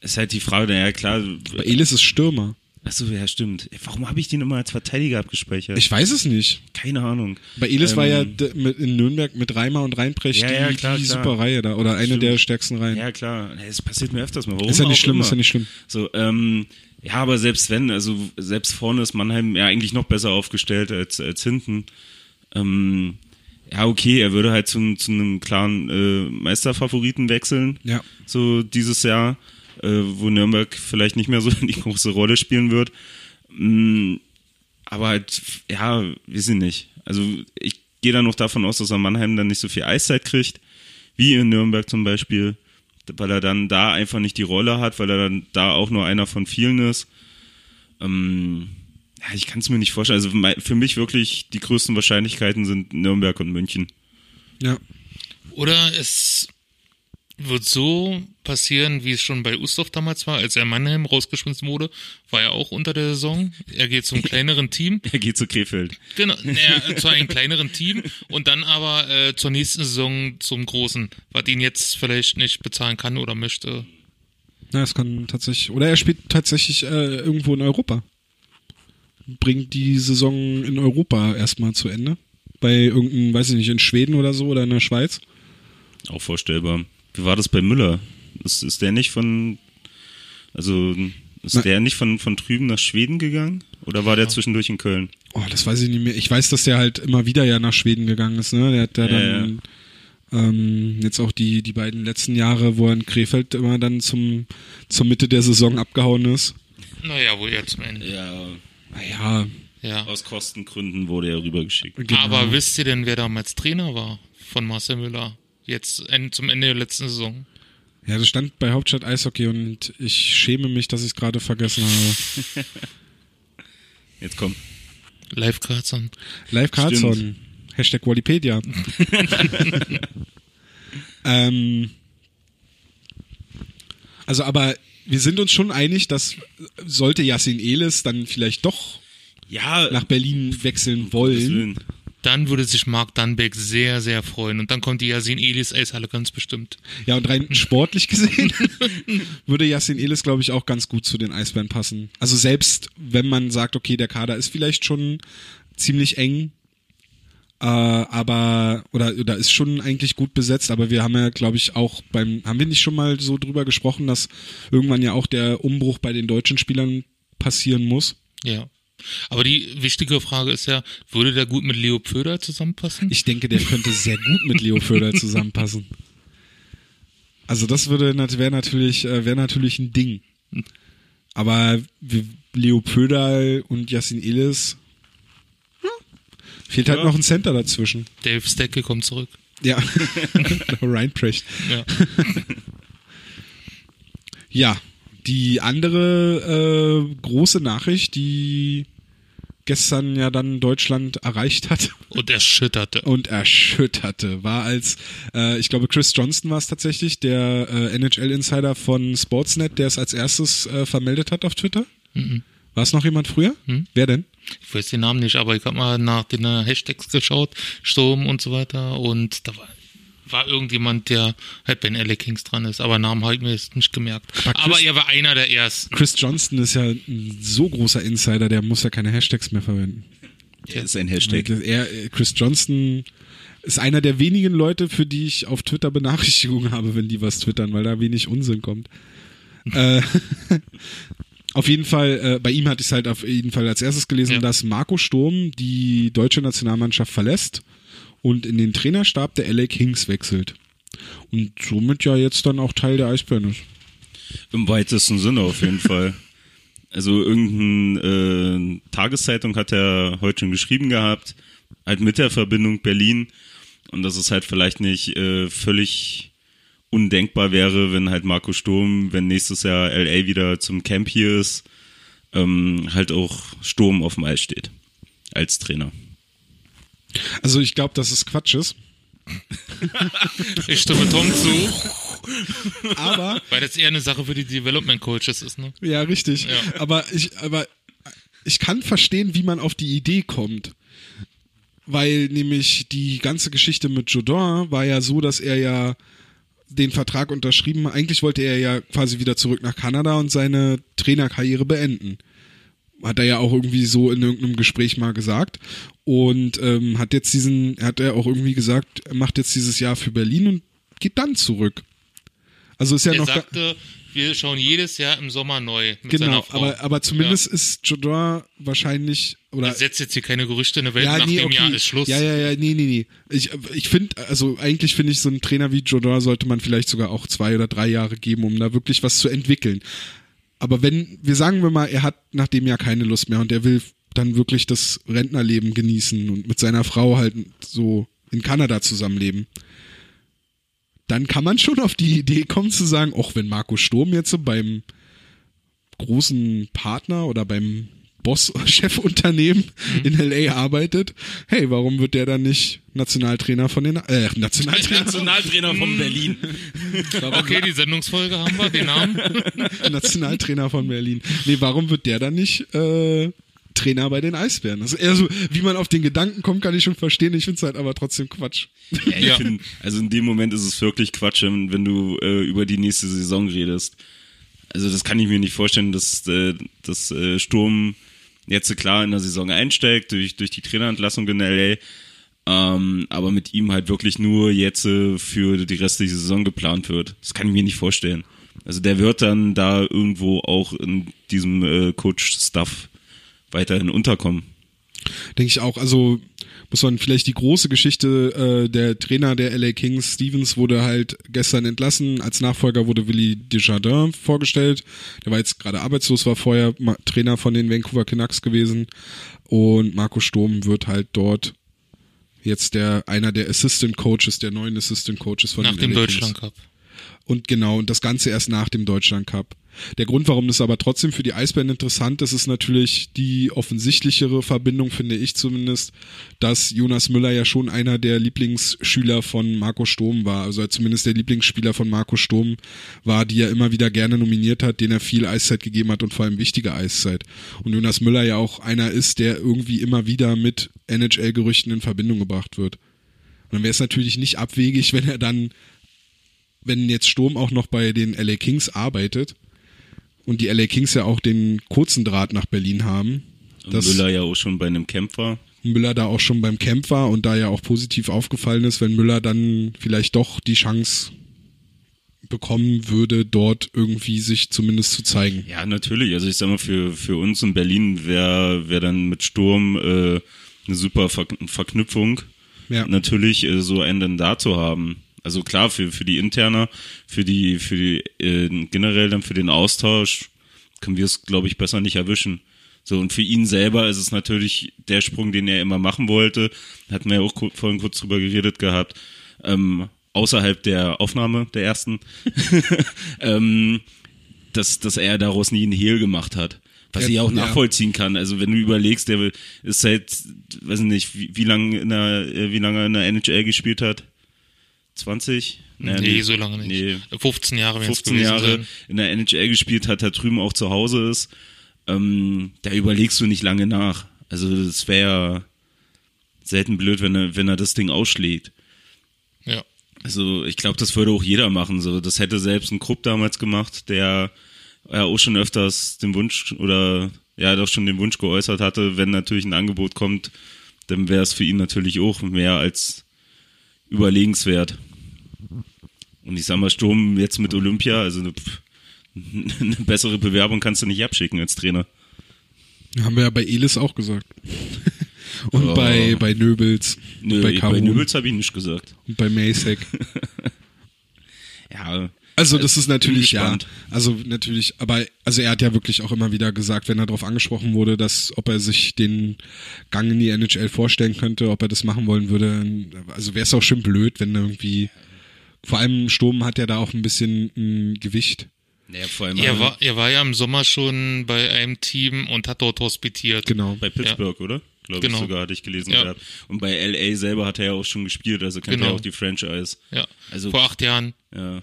Ist halt die Frage, naja klar. Bei Elis ist Stürmer. Achso, ja stimmt. Warum habe ich den immer als Verteidiger abgespeichert? Ich weiß es nicht. Keine Ahnung. Bei Elis war ja Ähm, in Nürnberg mit Reimer und Reinprecht Ja, die, ja, klar, die klar. super Reihe da. Oder eine Stimmt. der stärksten Reihen. Ja klar, es passiert mir öfters mal. Warum ist ja nicht schlimm, immer. ist ja nicht schlimm. So, ähm, ja, aber selbst wenn, also selbst vorne ist Mannheim ja eigentlich noch besser aufgestellt als, als hinten. Ähm, ja, okay, er würde halt zu, zu einem klaren äh, Meisterfavoriten wechseln. Ja. So dieses Jahr, wo Nürnberg vielleicht nicht mehr so die große Rolle spielen wird. Mm, aber halt, ja, weiß ich nicht. Also ich gehe da noch davon aus, dass er Mannheim dann nicht so viel Eiszeit kriegt, wie in Nürnberg zum Beispiel, weil er dann da einfach nicht die Rolle hat, weil er dann da auch nur einer von vielen ist. Ähm, ja, ich kann es mir nicht vorstellen. Also für mich wirklich die größten Wahrscheinlichkeiten sind Nürnberg und München. Ja. Oder es wird so passieren, wie es schon bei Ustorf damals war, als er in Mannheim rausgeschmissen wurde, war er auch unter der Saison. Er geht zum kleineren Team. Er geht zu Krefeld. Genau, naja, zu einem kleineren Team und dann aber äh, zur nächsten Saison zum großen, was ihn jetzt vielleicht nicht bezahlen kann oder möchte. Ja, es kann tatsächlich. Oder er spielt tatsächlich äh, irgendwo in Europa. Bringt die Saison in Europa erstmal zu Ende. Bei irgendeinem, weiß ich nicht, in Schweden oder so oder in der Schweiz. Auch vorstellbar. Wie war das bei Müller? Ist, ist der nicht von, also ist Na- der nicht von, von drüben nach Schweden gegangen? Oder war der zwischendurch in Köln? Oh, das weiß ich nicht mehr. Ich weiß, dass der halt immer wieder ja nach Schweden gegangen ist, ne? Der hat da Ja, dann Ähm, jetzt auch die, die beiden letzten Jahre, wo er in Krefeld immer dann zum, zur Mitte der Saison abgehauen ist. Naja, wohl jetzt zum Ende. Ja, Naja, Ja. aus Kostengründen wurde er rübergeschickt. genau. Aber wisst ihr denn, wer damals Trainer war von Marcel Müller? Jetzt zum Ende der letzten Saison. Ja, das stand bei Hauptstadt Eishockey und ich schäme mich, dass ich es gerade vergessen habe. Jetzt komm. Live Karzan. Live Carlson. Hashtag Wikipedia. ähm, also, aber wir sind uns schon einig, dass sollte Yassin Elis dann vielleicht doch Ja, nach Berlin wechseln wollen. Dann würde sich Marc Dannbeck sehr, sehr freuen. Und dann kommt die Yasin Elis Eishalle ganz bestimmt. Ja, und rein sportlich gesehen würde Yassin Elis, glaube ich, auch ganz gut zu den Eisbären passen. Also selbst wenn man sagt, okay, der Kader ist vielleicht schon ziemlich eng, äh, aber oder oder ist schon eigentlich gut besetzt, aber wir haben ja, glaube ich, auch beim haben wir nicht schon mal so drüber gesprochen, dass irgendwann ja auch der Umbruch bei den deutschen Spielern passieren muss. Ja. Aber die wichtige Frage ist ja, würde der gut mit Leo Pföder zusammenpassen? Ich denke, der könnte sehr gut mit Leo Föder zusammenpassen. Also das würde wäre natürlich äh, wäre natürlich ein Ding. Aber Leo Pöderl und Yassin Elis hm, fehlt halt Ja. noch ein Center dazwischen. Dave Stecke kommt zurück. Ja, Reinprecht. Ja. Ja, die andere äh, große Nachricht, die gestern ja dann Deutschland erreicht hat Und erschütterte. und erschütterte, war als, äh, ich glaube, Chris Johnston war es tatsächlich, der äh, NHL-Insider von Sportsnet, der es als erstes äh, vermeldet hat auf Twitter. Mhm. War es noch jemand früher? Wer denn? Ich weiß den Namen nicht, aber ich habe mal nach den äh, Hashtags geschaut, Sturm und so weiter. Und da war, war irgendjemand, der halt bei den LA Kings dran ist. Aber Namen habe ich mir jetzt nicht gemerkt. Aber Chris- Aber er war einer der ersten. Chris Johnston ist ja ein so großer Insider, der muss ja keine Hashtags mehr verwenden. Der ist ein Hashtag. Er, Chris Johnston ist einer der wenigen Leute, für die ich auf Twitter Benachrichtigungen habe, wenn die was twittern, weil da wenig Unsinn kommt. äh, auf jeden Fall, äh, bei ihm hatte ich es halt auf jeden Fall als erstes gelesen, Ja. dass Marco Sturm die deutsche Nationalmannschaft verlässt und in den Trainerstab der LA Kings wechselt. Und somit ja jetzt dann auch Teil der Eisbären ist. Im weitesten Sinne auf jeden Fall. Also irgendeine äh, Tageszeitung hat er heute schon geschrieben gehabt, halt mit der Verbindung Berlin. Und dass es halt vielleicht nicht äh, völlig undenkbar wäre, wenn halt Marco Sturm, wenn nächstes Jahr LA wieder zum Camp hier ist, ähm, halt auch Sturm auf dem Eis steht. Als Trainer. Also ich glaube, dass es Quatsch ist. Ich stimme Tom zu, Aber weil das eher eine Sache für die Development Coaches ist, ne? Ja, richtig. Ja. Aber ich, aber ich kann verstehen, wie man auf die Idee kommt. Weil nämlich die ganze Geschichte mit Jodin war ja so, dass er ja den Vertrag unterschrieben hat. Eigentlich wollte er ja quasi wieder zurück nach Kanada und seine Trainerkarriere beenden. Hat er ja auch irgendwie so in irgendeinem Gespräch mal gesagt. Und ähm, hat jetzt diesen, hat er auch irgendwie gesagt, er macht jetzt dieses Jahr für Berlin und geht dann zurück. Also ist ja Er noch. sagte, wir schauen jedes Jahr im Sommer neu mit Genau, seiner Frau. aber, aber zumindest ist Jodin wahrscheinlich oder Ich setze jetzt hier keine Gerüchte in der Welt, ja, nach nee, dem okay. Jahr ist Schluss. Ja, ja, ja, nee, nee, nee. Ich, ich finde, also eigentlich finde ich, so einen Trainer wie Jodin sollte man vielleicht sogar auch zwei oder drei Jahre geben, um da wirklich was zu entwickeln. Aber wenn, wir sagen wir mal, er hat nach dem Jahr keine Lust mehr und er will dann wirklich das Rentnerleben genießen und mit seiner Frau halt so in Kanada zusammenleben, dann kann man schon auf die Idee kommen zu sagen, auch wenn Marco Sturm jetzt so beim großen Partner oder beim Boss-Chefunternehmen in LA arbeitet, hey, warum wird der dann nicht Nationaltrainer von den, äh, Nationaltrainer, Nationaltrainer von Berlin. Okay, die Sendungsfolge haben wir, den Namen. Nationaltrainer von Berlin. Nee, warum wird der dann nicht, äh, Trainer bei den Eisbären? Das ist eher so, wie man auf den Gedanken kommt, kann ich schon verstehen. Ich finde es halt aber trotzdem Quatsch. Ja, Ja. find, also in dem Moment ist es wirklich Quatsch, wenn wenn du äh, über die nächste Saison redest. Also das kann ich mir nicht vorstellen, dass, äh, dass äh, Sturm jetzt klar in der Saison einsteigt durch, durch die Trainerentlassung in LA. Ähm, aber mit ihm halt wirklich nur jetzt äh, für die restliche Saison geplant wird. Das kann ich mir nicht vorstellen. Also der wird dann da irgendwo auch in diesem äh, Coach-Stuff weiterhin unterkommen. Denke ich auch. Also muss man vielleicht die große Geschichte, äh, der Trainer der LA Kings, Stevens, wurde halt gestern entlassen. Als Nachfolger wurde Willy Desjardins vorgestellt. Der war jetzt gerade arbeitslos, war vorher Trainer von den Vancouver Canucks gewesen. Und Marco Sturm wird halt dort jetzt der einer der Assistant Coaches, der neuen Assistant Coaches von Nach den dem LA Deutschland Kings. Cup. Und genau, und das Ganze erst nach dem Deutschland Cup. Der Grund, warum das aber trotzdem für die Eisbären interessant ist, ist natürlich die offensichtlichere Verbindung, finde ich zumindest, dass Jonas Müller ja schon einer der Lieblingsschüler von Marco Sturm war, also zumindest der Lieblingsspieler von Marco Sturm war, die er immer wieder gerne nominiert hat, den er viel Eiszeit gegeben hat und vor allem wichtige Eiszeit. Und Jonas Müller ja auch einer ist, der irgendwie immer wieder mit NHL-Gerüchten in Verbindung gebracht wird. Und dann wäre es natürlich nicht abwegig, wenn er dann wenn jetzt Sturm auch noch bei den LA Kings arbeitet und die LA Kings ja auch den kurzen Draht nach Berlin haben, dass Müller ja auch schon bei einem Camp war. Müller da auch schon beim Camp war und da ja auch positiv aufgefallen ist, wenn Müller dann vielleicht doch die Chance bekommen würde, dort irgendwie sich zumindest zu zeigen. Ja, natürlich. Also ich sag mal, für, für uns in Berlin wäre wär dann mit Sturm äh, eine super Ver Verknüpfung. Ja. Natürlich äh, so einen dann da zu haben. Also klar, für, für die Interner, für die, für die äh, generell dann für den Austausch können wir es, glaube ich, besser nicht erwischen. So, und für ihn selber ist es natürlich der Sprung, den er immer machen wollte. Hatten wir ja auch vorhin kurz drüber geredet gehabt. Ähm, außerhalb der Aufnahme der ersten. ähm, dass, dass er daraus nie einen Hehl gemacht hat. Was Ja, ich auch ja. nachvollziehen kann. Also wenn du überlegst, der ist seit, weiß nicht, wie, wie lange in der, äh, wie lange in der NHL gespielt hat? 20? Naja, nee, so lange nicht. Nee, 15 Jahre werden es 15 gewesen Jahre sein. in der NHL gespielt hat, da drüben auch zu Hause ist, ähm, da überlegst du nicht lange nach. Also das wäre selten blöd, wenn er, wenn er das Ding ausschlägt. Ja. Also ich glaube, das würde auch jeder machen. So, das hätte selbst ein Krupp damals gemacht, der ja auch schon öfters den Wunsch oder ja doch schon den Wunsch geäußert hatte, wenn natürlich ein Angebot kommt, dann wäre es für ihn natürlich auch mehr als überlegenswert. Und ich sag mal, Sturm jetzt mit Olympia, also eine, eine bessere Bewerbung kannst du nicht abschicken als Trainer. Haben wir ja bei Elis auch gesagt. und Oh. bei, bei Nöbels. Nö, und bei bei. Nübels habe ich nicht gesagt. Und bei Masek. Ja, Also das ist natürlich ja, also natürlich, aber also er hat ja wirklich auch immer wieder gesagt, wenn er darauf angesprochen wurde, dass ob er sich den Gang in die NHL vorstellen könnte, ob er das machen wollen würde, also wäre es auch schon blöd, wenn irgendwie vor allem Sturm hat ja da auch ein bisschen ein Gewicht. ja vor allem Er war, er war ja im Sommer schon bei einem Team und hat dort hospitiert. Genau. Bei Pittsburgh, oder? Glaube Genau. ich sogar, hatte ich gelesen Ja. gehabt. Und bei LA selber hat er ja auch schon gespielt, also kennt er Genau. auch die Franchise. Ja. Also- Vor acht Jahren. Ja.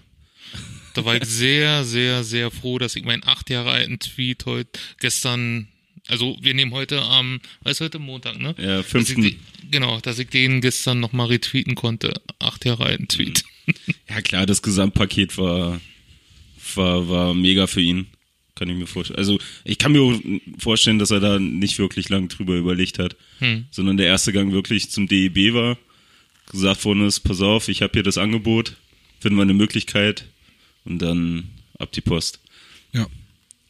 Da war ich sehr, sehr, sehr froh, dass ich meinen acht Jahre alten Tweet heute gestern, also wir nehmen heute am, was ist heute Montag, ne? Ja, Dass ich fünften. die, genau, dass ich den gestern nochmal retweeten konnte. Acht Jahre alten Tweet. Ja klar, das Gesamtpaket war, war, war mega für ihn. Kann ich mir vorstellen. Also ich kann mir auch vorstellen, dass er da nicht wirklich lang drüber überlegt hat, Hm. sondern der erste Gang wirklich zum DEB war, gesagt worden ist, pass auf, ich habe hier das Angebot, finden wir eine Möglichkeit und dann ab die Post. Ja.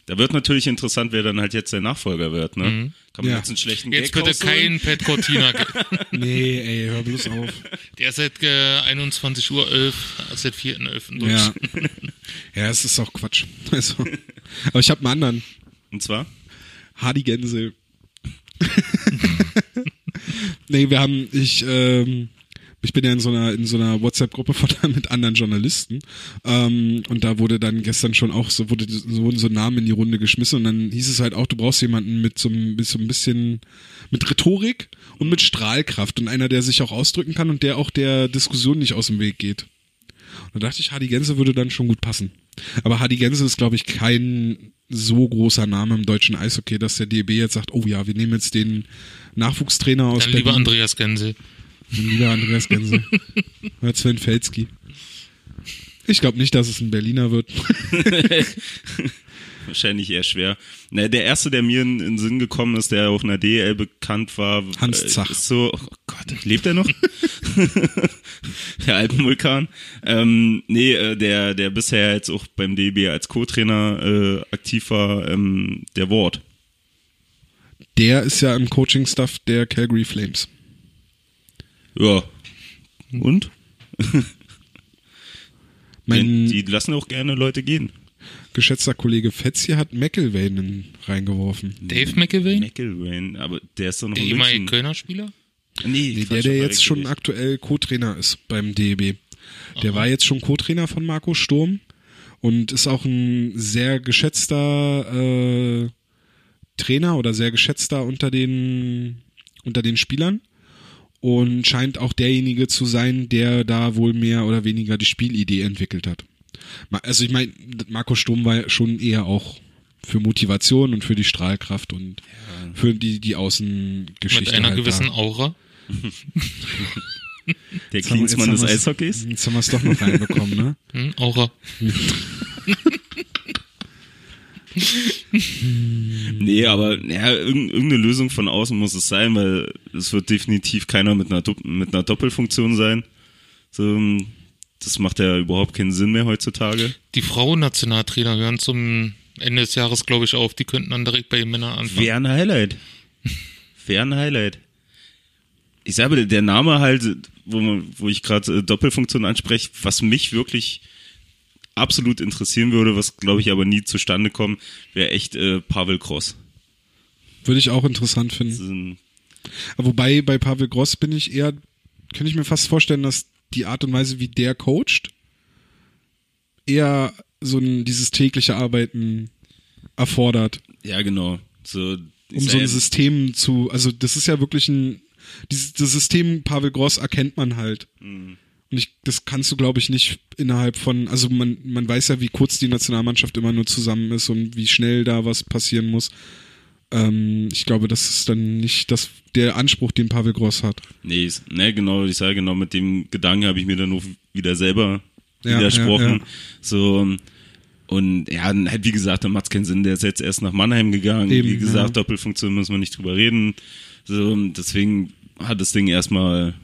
Da wird natürlich interessant, wer dann halt jetzt der Nachfolger wird, ne? Kann man Ja. jetzt einen schlechten Jetzt Gag bitte rausholen? kein Pat Cortina. Nee, ey, hör bloß auf. Der ist seit äh, 21 Uhr 11, seit 4.11. durch. Ja. ja, es ist auch Quatsch. Also, aber ich habe einen anderen. Und zwar? Hardy Gänse. nee, wir haben, ich, ähm, ich bin ja in so einer, in so einer WhatsApp-Gruppe von mit anderen Journalisten. Ähm, und da wurde dann gestern schon auch so, wurde, so wurden so Namen in die Runde geschmissen und dann hieß es halt auch, du brauchst jemanden mit so, ein- mit so ein bisschen, mit Rhetorik und mit Strahlkraft und einer, der sich auch ausdrücken kann und der auch der Diskussion nicht aus dem Weg geht. Und da dachte ich, Hardy Gänse würde dann schon gut passen. Aber Hardy Gänse ist, glaube ich, kein so großer Name im deutschen Eishockey, dass der DEB jetzt sagt, oh ja, wir nehmen jetzt den Nachwuchstrainer aus Dann lieber Berlin. Andreas Gänse. Lieber Andreas Gänse. Oder Sven Felski. Ich glaube nicht, dass es ein Berliner wird. wahrscheinlich eher schwer. Na, der erste, der mir in, in den Sinn gekommen ist, der auch in der DL bekannt war, Hans äh, Zach. ist so, oh Gott, lebt er noch? der Alpenvulkan. Ähm, nee, äh, der, der bisher jetzt auch beim DB als Co-Trainer äh, aktiv war, ähm, der Ward. Der ist ja im Coaching-Staff der Calgary Flames. Ja. Und? Mein die lassen auch gerne Leute gehen. geschätzter Kollege Fetzi hat McElwain reingeworfen. Dave McElwain? McElwain, aber der ist doch noch Der in ehemalige München. Kölner Spieler? Nee, Nee, Quatsch, der, der jetzt schon richtig. aktuell Co-Trainer ist beim DEB. Der war jetzt schon Co-Trainer von Marco Sturm und ist auch ein sehr geschätzter äh, Trainer oder sehr geschätzter unter den unter den Spielern und scheint auch derjenige zu sein, der da wohl mehr oder weniger die Spielidee entwickelt hat. Also ich meine, Marco Sturm war schon eher auch für Motivation und für die Strahlkraft und für die die Außengeschichte Mit einer halt gewissen da. Aura. Der Klinsmann des Eishockeys? Jetzt haben wir es doch noch reinbekommen, ne? Hm, Aura. Nee, aber ja, irgend- irgendeine Lösung von außen muss es sein, weil es wird definitiv keiner mit einer, mit einer Doppelfunktion sein. So, das macht ja überhaupt keinen Sinn mehr heutzutage. Die Frauennationaltrainer hören zum Ende des Jahres, glaube ich, auf. Die könnten dann direkt bei den Männern anfangen. Wäre ein Highlight. Wäre ein Highlight. Ich sage, der Name halt, wo, man, wo ich gerade äh, Doppelfunktion anspreche, was mich wirklich absolut interessieren würde, was glaube ich aber nie zustande kommt, wäre echt äh, Pavel Gross. Würde ich auch interessant finden. Wobei bei Pavel Gross bin ich eher, könnte ich mir fast vorstellen, dass die Art und Weise, wie der coacht, eher so ein, dieses tägliche Arbeiten erfordert, Ja, genau. So, um so ein System zu, also das ist ja wirklich ein, dieses, das System Pavel Gross erkennt man halt. Mhm. Und ich, das kannst du, glaube ich, nicht innerhalb von, also man, man weiß ja, wie kurz die Nationalmannschaft immer nur zusammen ist und wie schnell da was passieren muss. Ähm, ich glaube, das ist dann nicht das, der Anspruch, den Pavel Gross hat. Nee, ist- ne, genau, ich sage genau, mit dem Gedanken habe ich mir dann auch wieder selber Ja, widersprochen. ja, ja. So, und ja, halt wie gesagt, dann macht es keinen Sinn, der ist jetzt erst nach Mannheim gegangen. Eben, wie gesagt. Doppelfunktion müssen wir nicht drüber reden. So, deswegen hat das Ding erstmal,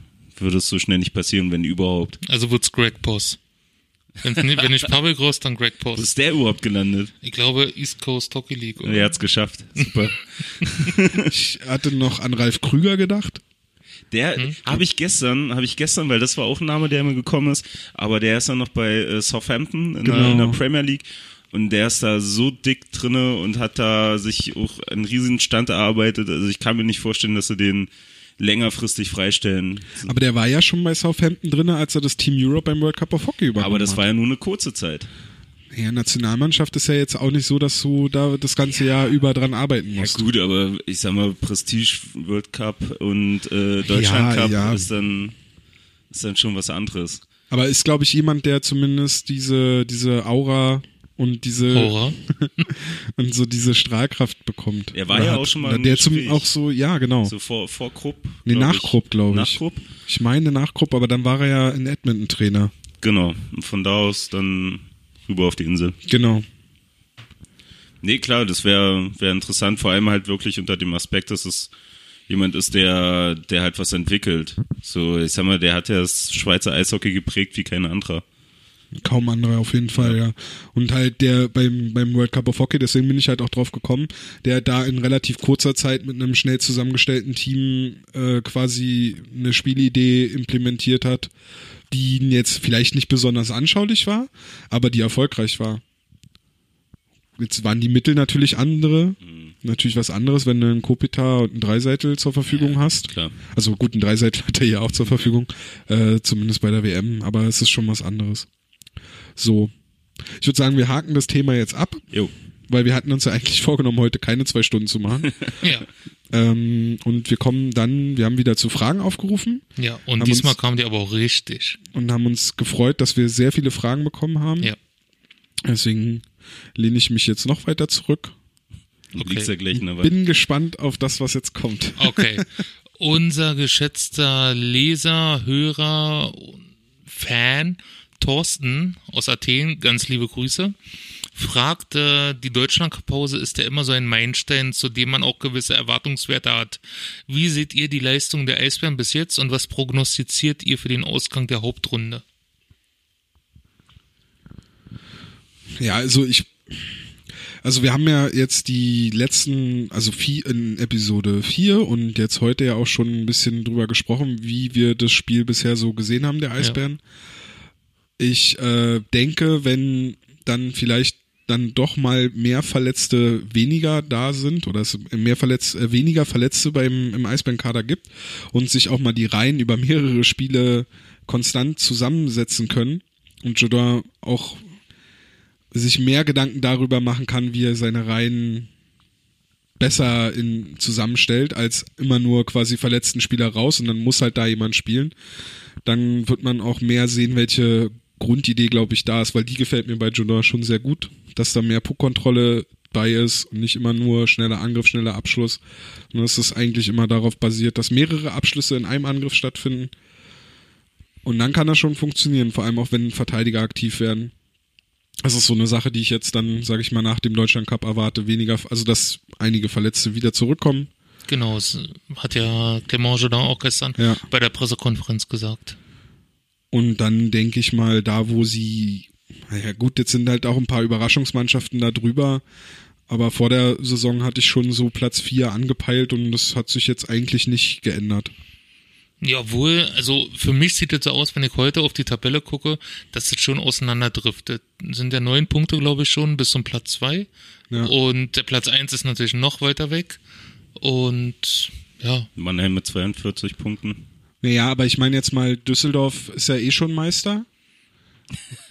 würde es so schnell nicht passieren, wenn überhaupt. Also wird's Greg Poss. Wenn's nicht, wenn nicht Pavel Gross, dann Greg Wo Poss. ist der überhaupt gelandet? Ich glaube East Coast Hockey League. Oder? Er hat's geschafft. Super. Ich hatte noch an Ralf Krüger gedacht. Der habe ich gestern, habe ich gestern, weil das war auch ein Name, der mir gekommen ist, aber der ist dann noch bei äh, Southampton in, der, Genau. in der Premier League und der ist da so dick drinne und hat da sich auch einen riesigen Stand erarbeitet. Also ich kann mir nicht vorstellen, dass sie den längerfristig freistellen. Aber der war ja schon bei Southampton drin, als er das Team Europe beim World Cup of Hockey übernommen Aber das hat. war ja nur eine kurze Zeit. Ja, Nationalmannschaft ist ja jetzt auch nicht so, dass du da das ganze Jahr über dran arbeiten Ja musst. gut, aber ich sag mal Prestige World Cup und äh, Deutschland Ja, Cup ja. ist dann ist dann schon was anderes. Aber ist, glaube ich, jemand, der zumindest diese, diese Aura und diese Aura. und so diese Strahlkraft bekommt. Er war ja hat. auch schon mal Der zum Gespräch. auch so, ja, genau. So vor vor Krupp. nee, nach ich. Krupp, glaube Nach ich. Krupp? Ich meine nach Krupp, aber dann war er ja in Edmonton Trainer. Genau. Und von da aus dann rüber auf die Insel. Genau. Nee, klar, das wäre wär interessant, vor allem halt wirklich unter dem Aspekt, dass es jemand ist, der, der halt was entwickelt. So, ich sag mal, der hat ja das Schweizer Eishockey geprägt wie kein anderer. Kaum andere auf jeden Fall, ja. Und halt der beim, beim World Cup of Hockey, deswegen bin ich halt auch drauf gekommen, der da in relativ kurzer Zeit mit einem schnell zusammengestellten Team äh, quasi eine Spielidee implementiert hat, die jetzt vielleicht nicht besonders anschaulich war, aber die erfolgreich war. Jetzt waren die Mittel natürlich andere, natürlich was anderes, wenn du einen Kopita und einen Dreiseitel zur Verfügung hast. Klar. Also gut, einen Dreiseitel hat er ja auch zur Verfügung, äh, zumindest bei der WM, aber es ist schon was anderes. So. Ich würde sagen, wir haken das Thema jetzt ab, Jo. weil wir hatten uns ja eigentlich vorgenommen, heute keine zwei Stunden zu machen. Ja. ähm, und wir kommen dann, wir haben wieder zu Fragen aufgerufen Ja. Und diesmal uns- kamen die aber auch richtig. und haben uns gefreut, dass wir sehr viele Fragen bekommen haben. Ja. Deswegen lehne ich mich jetzt noch weiter zurück. Okay. ja gleich Wand. Bin gespannt auf das, was jetzt kommt. Okay. Unser geschätzter Leser, Hörer, Fan Thorsten aus Athen, ganz liebe Grüße, fragt, äh, die Deutschlandpause ist ja immer so ein Meilenstein, zu dem man auch gewisse Erwartungswerte hat. Wie seht ihr die Leistung der Eisbären bis jetzt und was prognostiziert ihr für den Ausgang der Hauptrunde? Ja, also ich, also wir haben ja jetzt die letzten, also vier, in Episode 4 und jetzt heute ja auch schon ein bisschen drüber gesprochen, wie wir das Spiel bisher so gesehen haben, der Eisbären. Ich äh, denke, wenn dann vielleicht dann doch mal mehr Verletzte weniger da sind oder es mehr Verletz, äh, weniger Verletzte beim im Eisbärenkader gibt und sich auch mal die Reihen über mehrere Spiele konstant zusammensetzen können und Jodor auch sich mehr Gedanken darüber machen kann, wie er seine Reihen besser in, zusammenstellt, als immer nur quasi verletzten Spieler raus und dann muss halt da jemand spielen. Dann wird man auch mehr sehen, welche Grundidee, glaube ich, da ist, weil die gefällt mir bei Jodor schon sehr gut, dass da mehr Puckkontrolle bei ist und nicht immer nur schneller Angriff, schneller Abschluss. Und dass es eigentlich immer darauf basiert, dass mehrere Abschlüsse in einem Angriff stattfinden. Und dann kann das schon funktionieren, vor allem auch wenn Verteidiger aktiv werden. Das ist so eine Sache, die ich jetzt dann, sage ich mal, nach dem Deutschland Cup erwarte, weniger, also dass einige Verletzte wieder zurückkommen. Genau, das hat ja Clément Jodin auch gestern Ja. bei der Pressekonferenz gesagt. Und dann denke ich mal, da wo sie, naja gut, jetzt sind halt auch ein paar Überraschungsmannschaften da drüber, aber vor der Saison hatte ich schon so Platz 4 angepeilt und das hat sich jetzt eigentlich nicht geändert. Ja, wohl, also für mich sieht es so aus, wenn ich heute auf die Tabelle gucke, dass es schon auseinanderdriftet. Sind ja neun Punkte, glaube ich, schon bis zum Platz zwei Ja. Und der Platz eins ist natürlich noch weiter weg. Und ja, Mannheim mit 42 Punkten. Naja, aber ich meine jetzt mal, Düsseldorf ist ja eh schon Meister.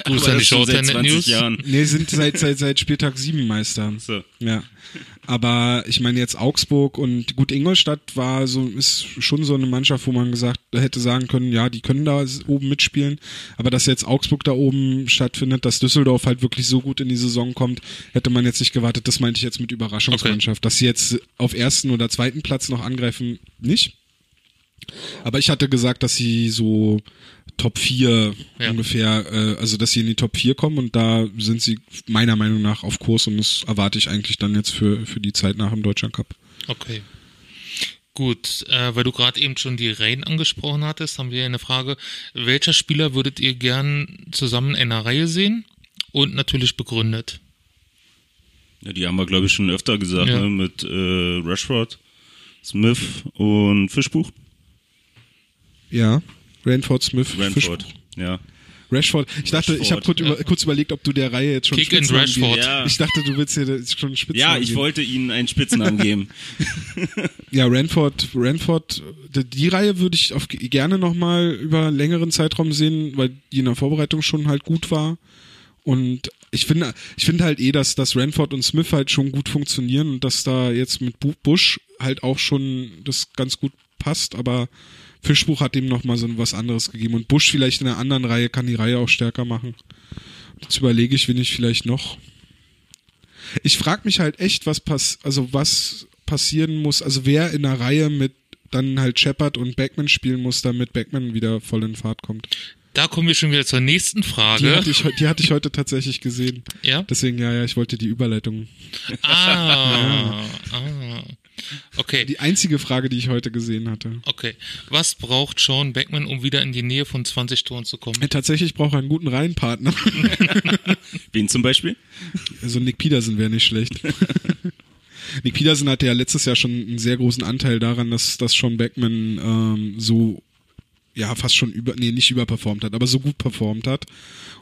du bist Aber ja das die schon seit Shorthanded 20 News. Jahren. Nee, sind seit, seit, seit Spieltag 7 Meister. So. Ja. Aber ich meine jetzt Augsburg und gut, Ingolstadt war so, ist schon so eine Mannschaft, wo man gesagt hätte sagen können, ja, die können da oben mitspielen. Aber dass jetzt Augsburg da oben stattfindet, dass Düsseldorf halt wirklich so gut in die Saison kommt, hätte man jetzt nicht gewartet. Das meinte ich jetzt mit Überraschungsmannschaft. Dass sie jetzt auf ersten oder zweiten Platz noch angreifen, nicht. Aber ich hatte gesagt, dass sie so Top 4 Ja. ungefähr, äh, also dass sie in die Top 4 kommen und da sind sie meiner Meinung nach auf Kurs und das erwarte ich eigentlich dann jetzt für, für die Zeit nach dem Deutschland Cup. Okay. Gut, äh, weil du gerade eben schon die Reihen angesprochen hattest, haben wir eine Frage. Welcher Spieler würdet ihr gern zusammen in einer Reihe sehen? Und natürlich begründet. Ja, die haben wir, glaube ich, schon öfter gesagt, Ja. ne? mit äh, Rashford, Smith und Fischbuch. Ja, Ranford, Smith, Ranford. Fischbuch. Ja. Rashford. Ich dachte, ich habe Rashford, kurz, über, kurz überlegt, ob du der Reihe jetzt schon Kick and Rashford. Ja. Ich dachte, du willst hier schon einen Spitznamen ja, ich geben. wollte ihnen einen Spitznamen geben. Ja, Ranford, Ranford, die, die Reihe würde ich auf, gerne nochmal über einen längeren Zeitraum sehen, weil die in der Vorbereitung schon halt gut war. Und ich finde, ich finde halt eh, dass, dass Ranford und Smith halt schon gut funktionieren und dass da jetzt mit Bu- Bush halt auch schon das ganz gut passt, aber Fischbuch hat ihm nochmal so was anderes gegeben und Bush vielleicht in einer anderen Reihe kann die Reihe auch stärker machen. Jetzt überlege ich, wen ich vielleicht noch. Ich frage mich halt echt, was pass also was passieren muss, also wer in der Reihe mit dann halt Shepard und Backman spielen muss, damit Backman wieder voll in Fahrt kommt. Da kommen wir schon wieder zur nächsten Die Frage. hatte ich, die hatte ich heute tatsächlich gesehen. ja? Deswegen, ja, ja, ich wollte die Überleitung. Ah, ah. Okay, Die einzige Frage, die ich heute gesehen hatte. okay. Was braucht Sean Beckman, um wieder in die Nähe von 20 Toren zu kommen? Äh, Tatsächlich braucht er einen guten Reihenpartner. Wen zum Beispiel? Also Nick Peterson wäre nicht schlecht. Nick Peterson hatte ja letztes Jahr schon einen sehr großen Anteil daran, dass, dass Sean Beckman ähm, so ja fast schon über, nee, nicht überperformt hat, aber so gut performt hat.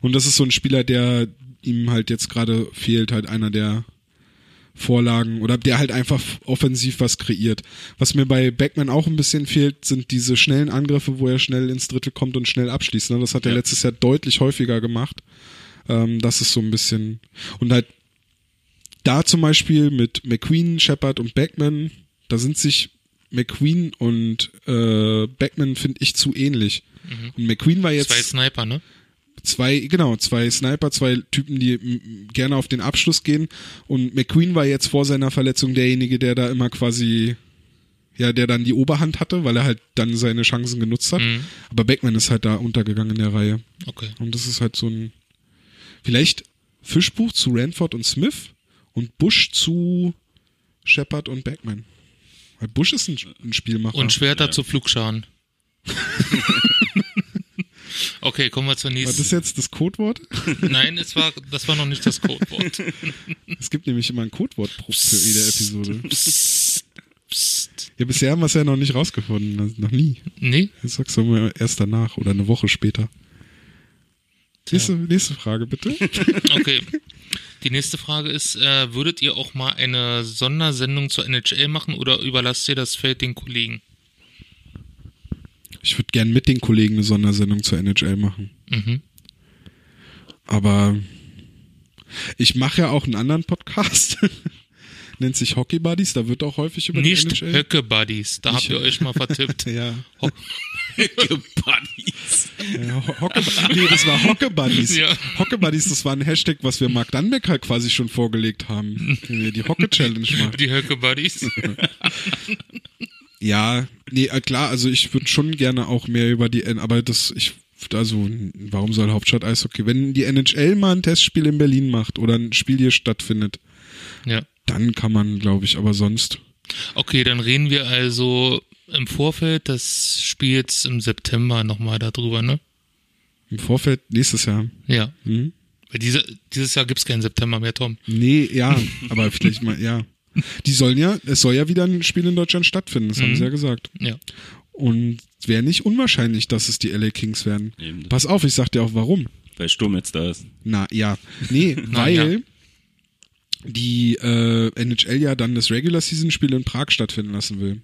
Und das ist so ein Spieler, der ihm halt jetzt gerade fehlt, halt einer der Vorlagen oder der halt einfach offensiv was kreiert. Was mir bei Beckman auch ein bisschen fehlt, sind diese schnellen Angriffe, wo er schnell ins Drittel kommt und schnell abschließt. Ne? Das hat er Ja. letztes Jahr deutlich häufiger gemacht. Ähm, das ist so ein bisschen und halt da zum Beispiel mit McQueen, Shepard und Beckman, da sind sich McQueen und äh, Beckman finde ich zu ähnlich. Und McQueen war jetzt Zwei Sniper, ne? Zwei, genau, zwei Sniper, zwei Typen, die gerne auf den Abschluss gehen. Und McQueen war jetzt vor seiner Verletzung derjenige, der da immer quasi, ja, der dann die Oberhand hatte, weil er halt dann seine Chancen genutzt hat. Mhm. Aber Beckman ist halt da untergegangen in der Reihe. Okay. Und das ist halt so ein, vielleicht Fischbuch zu Ranford und Smith und Bush zu Shepard und Backman. Weil Bush ist ein, ein Spielmacher. Und Schwerter Ja. zu Flugscharen. okay, kommen wir zur War das nächsten. jetzt das Codewort? Nein, es war, das war noch nicht das Codewort. Es gibt nämlich immer ein Codewort pro- für jede Episode. Psst, psst. Ja, bisher haben wir es ja noch nicht rausgefunden. Also Noch nie. Nee, Jetzt sagst du mal erst danach oder eine Woche später. Nächste, nächste Frage, bitte. okay. Die nächste Frage ist, äh, würdet ihr auch mal eine Sondersendung zur NHL machen oder überlasst ihr das Feld den Kollegen? Ich würde gern mit den Kollegen eine Sondersendung zur NHL machen. Mhm. Aber ich mache ja auch einen anderen Podcast. Nennt sich Hockey Buddies. Da wird auch häufig über Nicht die NHL. Höcke Buddies, da habt ihr euch mal vertippt. ja. Ho Buddies. ja Ho- Hocke, nee, das war Hocke Buddies. Ja. Hocke Buddies, das war ein Hashtag, was wir Mark Dannbeck halt quasi schon vorgelegt haben. Wenn wir die Hocke Challenge machen. Die Höcke Buddies. Ja, nee, äh, klar, also ich würde schon gerne auch mehr über die, aber das, ich, also, warum soll Hauptstadt Eishockey? Wenn die NHL mal ein Testspiel in Berlin macht oder ein Spiel hier stattfindet, Ja. dann kann man, glaube ich, aber sonst. Okay, dann reden wir also im Vorfeld des Spiels im September nochmal darüber, ne? Im Vorfeld nächstes Jahr. Ja. Hm? Weil diese, dieses Jahr gibt's keinen September mehr, Tom. Nee, ja, aber vielleicht mal, ja. Die sollen ja, es soll ja wieder ein Spiel in Deutschland stattfinden, das haben Mhm. sie ja gesagt. Ja. Und es wäre nicht unwahrscheinlich, dass es die LA Kings werden. Eben. Pass auf, ich sag dir auch warum. Weil Sturm jetzt da ist. Na ja, nee, Na, weil ja. die äh, NHL ja dann das Regular Season Spiel in Prag stattfinden lassen will.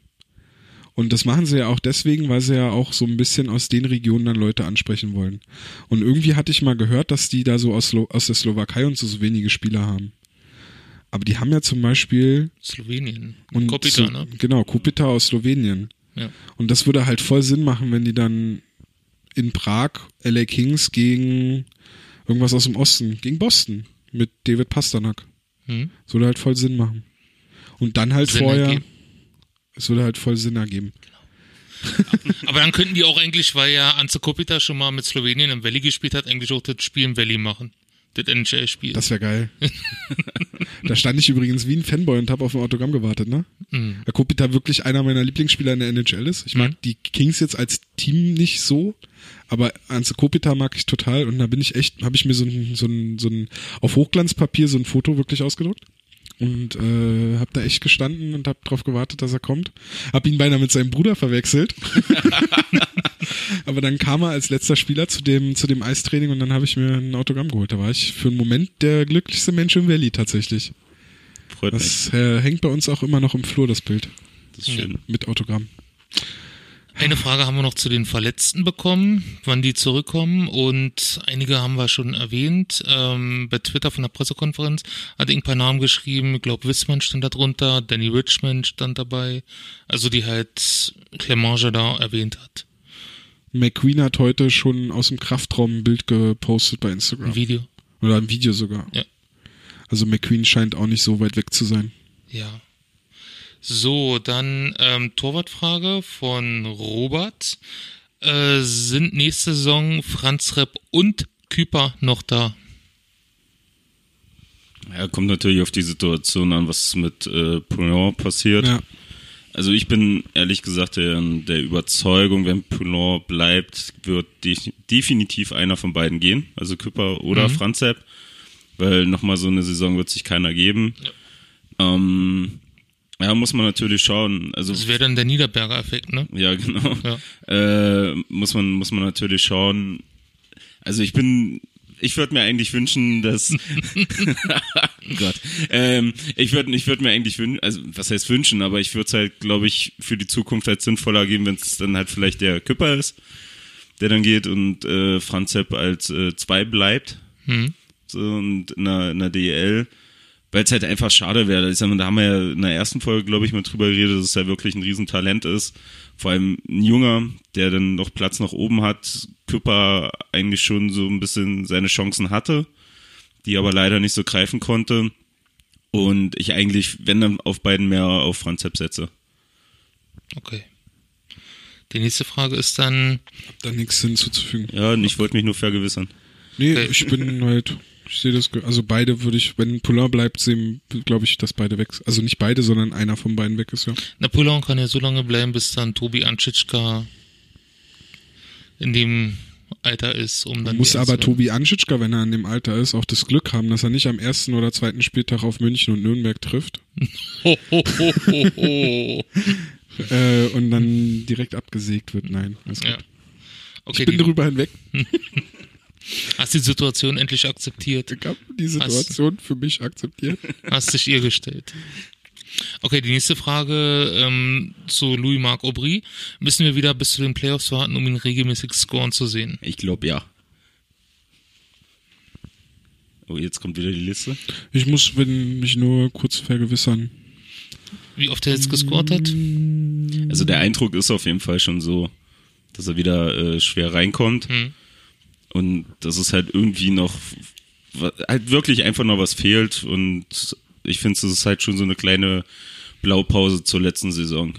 Und das machen sie ja auch deswegen, weil sie ja auch so ein bisschen aus den Regionen dann Leute ansprechen wollen. Und irgendwie hatte ich mal gehört, dass die da so aus, Slo aus der Slowakei und so, so wenige Spieler haben. Aber die haben ja zum Beispiel Slowenien. und Kopita, ne? genau Kopita aus Slowenien. Ja. Und das würde halt voll Sinn machen, wenn die dann in Prag LA Kings gegen irgendwas aus dem Osten, gegen Boston mit David Pasternak. Hm? Das würde halt voll Sinn machen. Und dann halt Sinn vorher, ergeben. es würde halt voll Sinn ergeben. Aber dann könnten die auch eigentlich, weil ja Anze Kopita schon mal mit Slowenien im Valley gespielt hat, eigentlich auch das Spiel im Valley machen. Das NHL-Spiel. Das wäre geil. da stand ich übrigens wie ein Fanboy und habe auf ein Autogramm gewartet, ne? Mhm. Weil Kopita wirklich einer meiner Lieblingsspieler in der NHL ist. Ich mag Mhm. die Kings jetzt als Team nicht so, aber Anze Kopita mag ich total und da bin ich echt, habe ich mir so ein, so ein, so ein auf Hochglanzpapier so ein Foto wirklich ausgedruckt und äh, habe da echt gestanden und habe drauf gewartet, dass er kommt. Hab ihn beinahe mit seinem Bruder verwechselt. Aber dann kam er als letzter Spieler zu dem, zu dem Eistraining und dann habe ich mir ein Autogramm geholt. Da war ich für einen Moment der glücklichste Mensch im Valley tatsächlich. Freut mich. Das äh, hängt bei uns auch immer noch im Flur, das Bild. Das ist schön. Mit Autogramm. Eine Frage haben wir noch zu den Verletzten bekommen, wann die zurückkommen und einige haben wir schon erwähnt. Ähm, bei Twitter von der Pressekonferenz hat ein paar Namen geschrieben. Ich glaube, Wissmann stand da drunter, Danny Richmond stand dabei. Also die halt Clemange da erwähnt hat. McQueen hat heute schon aus dem Kraftraum ein Bild gepostet bei Instagram. Ein Video. Oder ein Video sogar. Ja. Also McQueen scheint auch nicht so weit weg zu sein. Ja. So, dann ähm, Torwartfrage von Robert. Äh, sind nächste Saison Franz Repp und Küper noch da? Ja, kommt natürlich auf die Situation an, was mit äh, Poulon passiert. Ja. Also ich bin ehrlich gesagt der, der Überzeugung, wenn Poulon bleibt, wird de definitiv einer von beiden gehen. Also Küpper oder Mhm. Franzep. Weil nochmal so eine Saison wird sich keiner geben. Ähm, ja, muss man natürlich schauen. Also Das wäre dann der Niederberger-Effekt, ne? ja, genau. Ja. Äh, muss man muss man natürlich schauen. Also ich bin ich würde mir eigentlich wünschen, dass Gott, ähm, ich würde ich würde mir eigentlich wünschen, also was heißt wünschen, aber ich würde es halt, glaube ich, für die Zukunft halt sinnvoller geben, wenn es dann halt vielleicht der Küpper ist, der dann geht und äh, Franz Sepp als äh, zwei bleibt Hm. so, und in der, in der DEL, weil es halt einfach schade wäre. Ich sag mal, Da haben wir ja in der ersten Folge, glaube ich, mal drüber geredet, dass es ja wirklich ein Riesentalent ist. Vor allem ein Junger, der dann noch Platz nach oben hat. Küpper eigentlich schon so ein bisschen seine Chancen hatte, die aber leider nicht so greifen konnte. Und ich eigentlich, wenn dann auf beiden mehr auf Franz Sepp setze. Okay. Die nächste Frage ist dann, Hab da nichts hinzuzufügen. Ja, ich wollte mich nur vergewissern. Nee, ich bin halt, Ich sehe das, also beide würde ich, wenn Poulain bleibt, sehen, glaube ich, dass beide weg Also nicht beide, sondern einer von beiden weg ist, ja. Napoleon kann ja so lange bleiben, bis dann Tobi Anschitschka in dem Alter ist, um dann. Muss aber Tobi Anschitschka, wenn er in dem Alter ist, auch das Glück haben, dass er nicht am ersten oder zweiten Spieltag auf München und Nürnberg trifft Ho, ho, ho, ho, ho. äh, und dann direkt abgesägt wird. Nein, alles gut. Ja. Okay, ich bin die, darüber hinweg. hast die Situation endlich akzeptiert. Ich habe die Situation für mich akzeptiert. Hast dich ihr gestellt. Okay, die nächste Frage ähm, zu Louis-Marc Aubry. Müssen wir wieder bis zu den Playoffs warten, um ihn regelmäßig scoren zu sehen? Ich glaube ja. Oh, jetzt kommt wieder die Liste. Ich muss wenn, mich nur kurz vergewissern. Wie oft er jetzt gescored hat? Also der Eindruck ist auf jeden Fall schon so, dass er wieder äh, schwer reinkommt. Hm. Und dass es halt irgendwie noch, halt wirklich einfach noch was fehlt. Und ich finde, es ist halt schon so eine kleine Blaupause zur letzten Saison,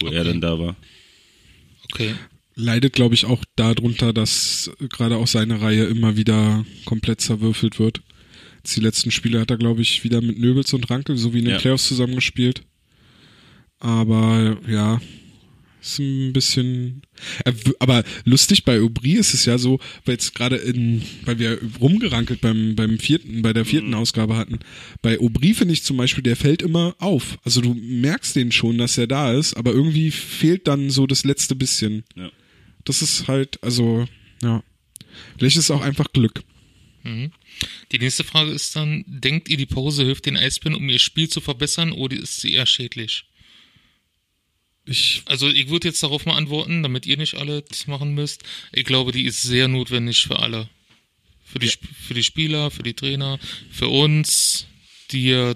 wo er Okay. dann da war. Okay. Leidet, glaube ich, auch darunter, dass gerade auch seine Reihe immer wieder komplett zerwürfelt wird. Jetzt die letzten Spiele hat er, glaube ich, wieder mit Nöbels und Ranke sowie in den Ja. Playoffs zusammengespielt. Aber ja, ist ein bisschen. W- Aber lustig bei Aubry ist es ja so, weil jetzt gerade in, weil wir rumgerankelt beim, beim vierten, bei der vierten Ausgabe hatten. Bei Aubry finde ich zum Beispiel, der fällt immer auf. Also du merkst den schon, dass er da ist, aber irgendwie fehlt dann so das letzte bisschen. Ja. Das ist halt, also, ja. Vielleicht ist es auch einfach Glück. Mhm. Die nächste Frage ist dann, denkt ihr, die Pause hilft den Eisbären, um ihr Spiel zu verbessern oder ist sie eher schädlich? Ich, Also ich würde jetzt darauf mal antworten, damit ihr nicht alle das machen müsst. Ich glaube, die ist sehr notwendig für alle. Für die, Sp- für die Spieler, für die Trainer, für uns, die ja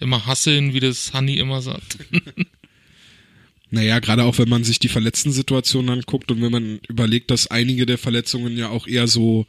immer hasseln, wie das Hanni immer sagt. naja, gerade auch wenn man sich die Verletzten-Situation anguckt und wenn man überlegt, dass einige der Verletzungen ja auch eher so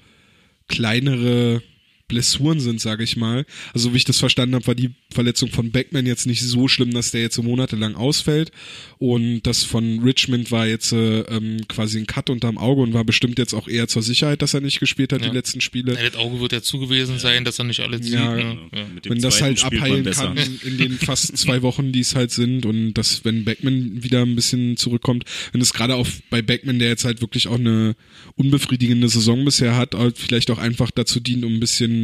kleinere Blessuren sind, sage ich mal. Also wie ich das verstanden habe, war die Verletzung von Beckman jetzt nicht so schlimm, dass der jetzt so monatelang ausfällt. Und das von Richmond war jetzt äh, ähm, quasi ein Cut unterm Auge und war bestimmt jetzt auch eher zur Sicherheit, dass er nicht gespielt hat Ja. die letzten Spiele. Ja, das Auge wird ja zu gewesen sein, dass er nicht alles sieht. Ja, ne? ja. Mit dem wenn das halt abheilen kann in den fast zwei Wochen, die es halt sind und dass wenn Backman wieder ein bisschen zurückkommt, wenn es gerade auch bei Backman, der jetzt halt wirklich auch eine unbefriedigende Saison bisher hat, vielleicht auch einfach dazu dient, um ein bisschen